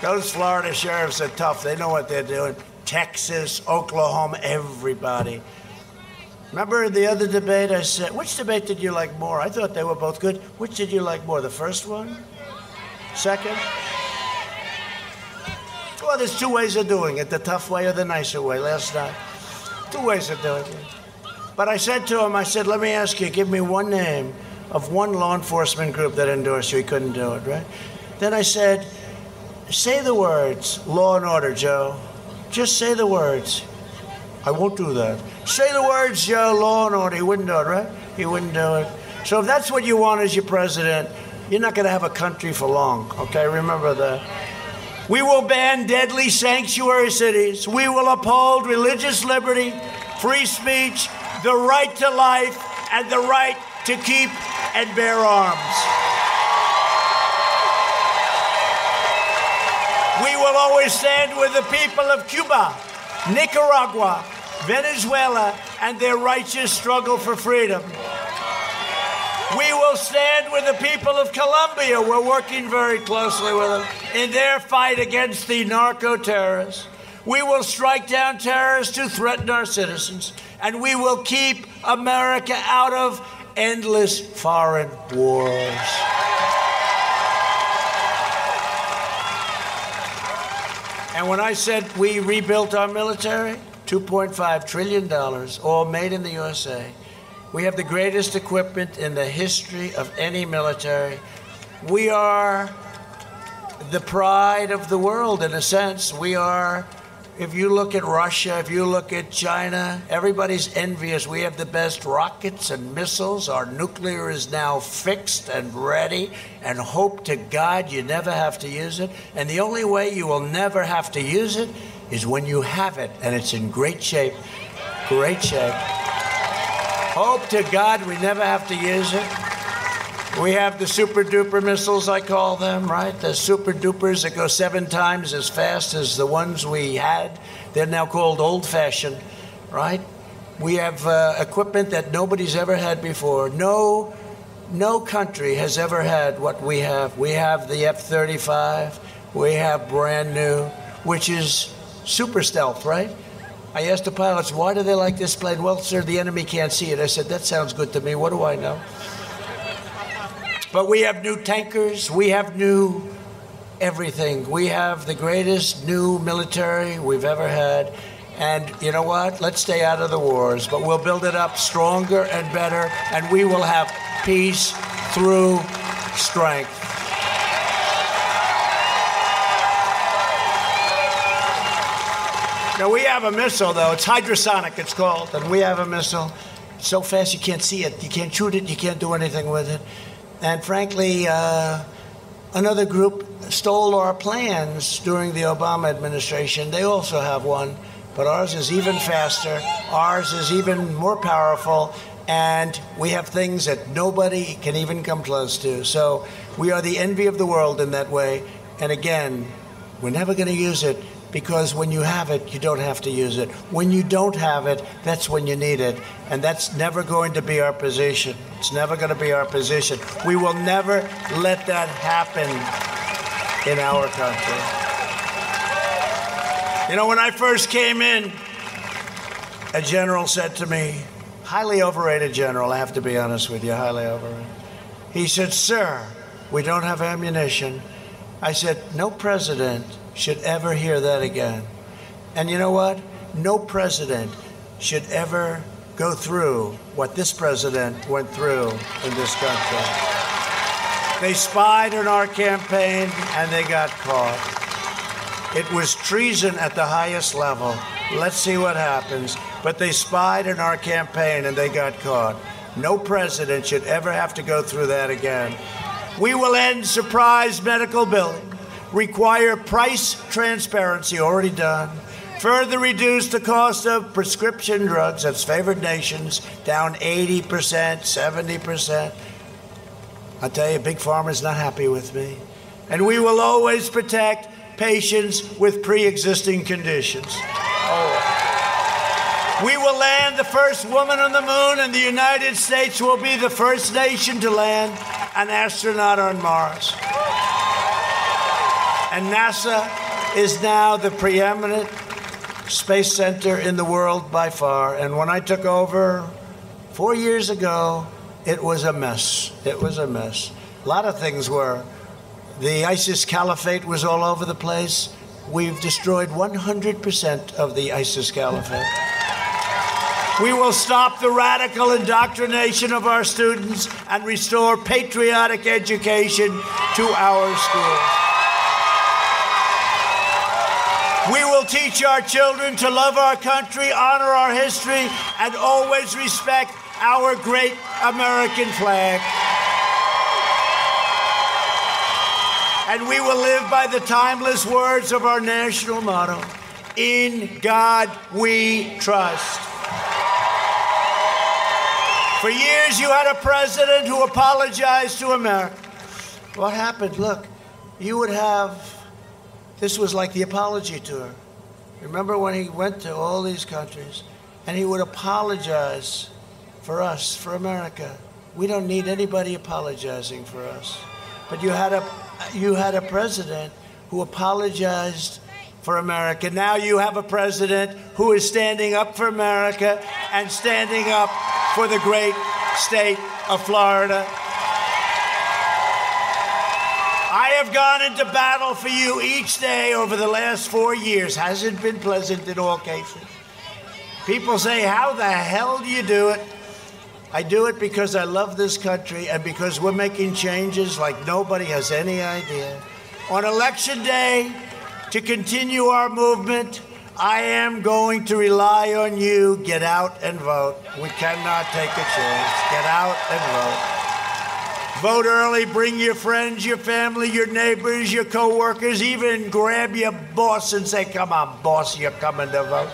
Those Florida sheriffs are tough. They know what they're doing. Texas, Oklahoma, everybody. Remember the other debate? I said, which debate did you like more? I thought they were both good. Which did you like more? The first one? Second? Well, there's two ways of doing it the tough way or the nicer way last night. Two ways of doing it. But I said to him, I said, let me ask you, give me one name of one law enforcement group that endorsed you. He couldn't do it, right? Then I said, say the words, law and order, Joe. Just say the words. I won't do that. Say the words, Joe, law and order. He wouldn't do it, right? He wouldn't do it. So if that's what you want as your president, you're not going to have a country for long, okay? Remember that. We will ban deadly sanctuary cities. We will uphold religious liberty, free speech, the right to life, and the right to keep and bear arms. We will always stand with the people of Cuba, Nicaragua, Venezuela, and their righteous struggle for freedom. We will stand with the people of Colombia. We're working very closely with them in their fight against the narco terrorists. We will strike down terrorists who threaten our citizens, and we will keep America out of endless foreign wars. And when I said we rebuilt our military, $2.5 trillion, all made in the USA. We have the greatest equipment in the history of any military. We are the pride of the world, in a sense. We are, if you look at Russia, if you look at China, everybody's envious. We have the best rockets and missiles. Our nuclear is now fixed and ready, and hope to God you never have to use it. And the only way you will never have to use it is when you have it, and it's in great shape. Great shape. Hope to God we never have to use it. We have the super duper missiles, I call them, right? The super dupers that go seven times as fast as the ones we had. They're now called old fashioned, right? We have uh, equipment that nobody's ever had before. No, no country has ever had what we have. We have the F 35, we have brand new, which is super stealth, right? I asked the pilots, why do they like this plane? Well, sir, the enemy can't see it. I said, that sounds good to me. What do I know? But we have new tankers, we have new everything. We have the greatest new military we've ever had. And you know what? Let's stay out of the wars, but we'll build it up stronger and better, and we will have peace through strength. Now we have a missile, though. It's hydrosonic, it's called, and we have a missile so fast you can't see it. You can't shoot it. You can't do anything with it. And frankly, uh, another group stole our plans during the Obama administration. They also have one, but ours is even faster. Ours is even more powerful. And we have things that nobody can even come close to. So we are the envy of the world in that way. And again, we're never going to use it because when you have it, you don't have to use it. When you don't have it, that's when you need it. And that's never going to be our position. It's never going to be our position. We will never let that happen in our country. You know, when I first came in, a general said to me, highly overrated general, I have to be honest with you, highly overrated. He said, Sir, we don't have ammunition. I said, No president should ever hear that again. And you know what? No president should ever go through what this president went through in this country. They spied on our campaign and they got caught. It was treason at the highest level. Let's see what happens. but they spied in our campaign and they got caught. No president should ever have to go through that again. We will end surprise medical billing, require price transparency, already done, further reduce the cost of prescription drugs, that's favored nations, down 80%, 70%. I tell you, Big Pharma's not happy with me. And we will always protect patients with pre existing conditions. Oh. We will land the first woman on the moon, and the United States will be the first nation to land an astronaut on Mars. And NASA is now the preeminent space center in the world by far. And when I took over four years ago, it was a mess. It was a mess. A lot of things were. The ISIS caliphate was all over the place. We've destroyed 100% of the ISIS caliphate. We will stop the radical indoctrination of our students and restore patriotic education to our schools. We will teach our children to love our country, honor our history, and always respect our great American flag. And we will live by the timeless words of our national motto In God we trust. For years, you had a president who apologized to America. What happened? Look, you would have this was like the apology tour. Remember when he went to all these countries and he would apologize for us, for America. We don't need anybody apologizing for us. But you had a you had a president who apologized for America. Now you have a president who is standing up for America and standing up for the great state of Florida. I have gone into battle for you each day over the last four years. Hasn't been pleasant in all cases. People say, How the hell do you do it? I do it because I love this country and because we're making changes like nobody has any idea. On election day, to continue our movement, I am going to rely on you. Get out and vote. We cannot take a chance. Get out and vote. Vote early. Bring your friends, your family, your neighbors, your coworkers. Even grab your boss and say, "Come on, boss, you're coming to vote."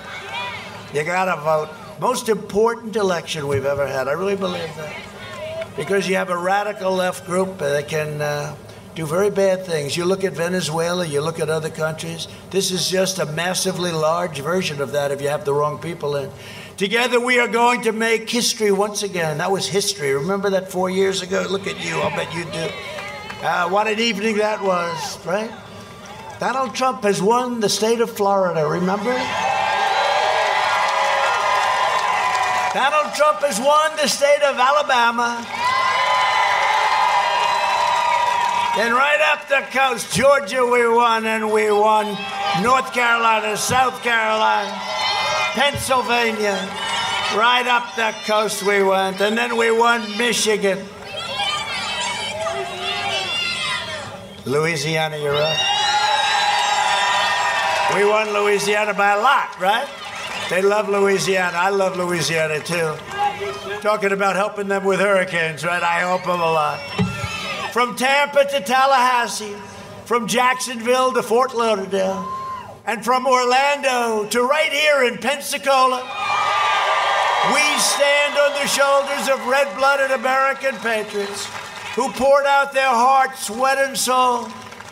You gotta vote. Most important election we've ever had. I really believe that. Because you have a radical left group that can uh, do very bad things. You look at Venezuela, you look at other countries. This is just a massively large version of that if you have the wrong people in. Together we are going to make history once again. That was history. Remember that four years ago? Look at you. I'll bet you do. Uh, what an evening that was, right? Donald Trump has won the state of Florida, remember? Donald Trump has won the state of Alabama. Then right up the coast, Georgia we won, and we won North Carolina, South Carolina, Pennsylvania. Right up the coast we went, and then we won Michigan. Louisiana, you're right. We won Louisiana by a lot, right? They love Louisiana. I love Louisiana too. Talking about helping them with hurricanes, right? I help them a lot. From Tampa to Tallahassee, from Jacksonville to Fort Lauderdale, and from Orlando to right here in Pensacola, we stand on the shoulders of red blooded American patriots who poured out their heart, sweat, and soul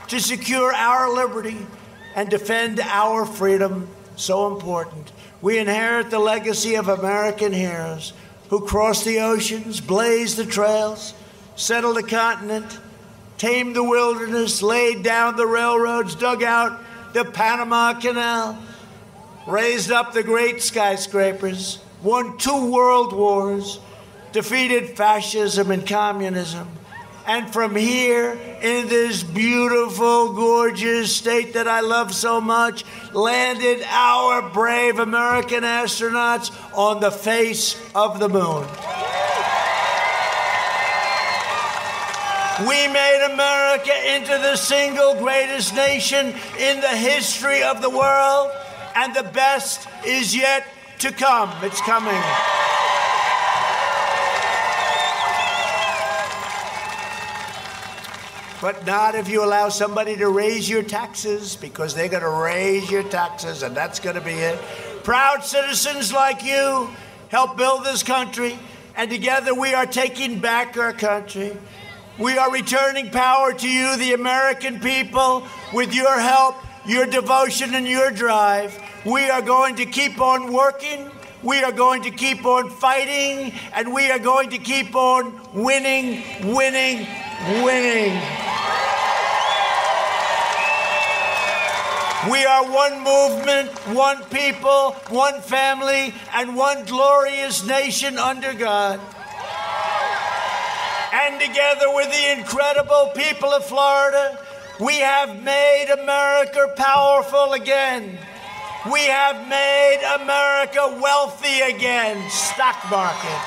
to secure our liberty and defend our freedom, so important. We inherit the legacy of American heroes who crossed the oceans, blazed the trails, settled the continent, tamed the wilderness, laid down the railroads, dug out the Panama Canal, raised up the great skyscrapers, won two world wars, defeated fascism and communism. And from here, in this beautiful, gorgeous state that I love so much, landed our brave American astronauts on the face of the moon. We made America into the single greatest nation in the history of the world, and the best is yet to come. It's coming. But not if you allow somebody to raise your taxes, because they're going to raise your taxes, and that's going to be it. Proud citizens like you help build this country, and together we are taking back our country. We are returning power to you, the American people, with your help, your devotion, and your drive. We are going to keep on working. We are going to keep on fighting, and we are going to keep on winning, winning, winning. We are one movement, one people, one family, and one glorious nation under God. And together with the incredible people of Florida, we have made America powerful again. We have made America wealthy again, stock market.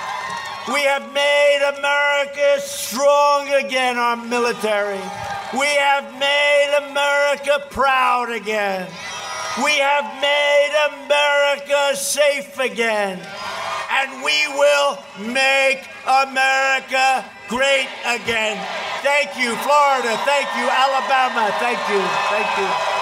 We have made America strong again, our military. We have made America proud again. We have made America safe again. And we will make America great again. Thank you, Florida. Thank you, Alabama. Thank you. Thank you.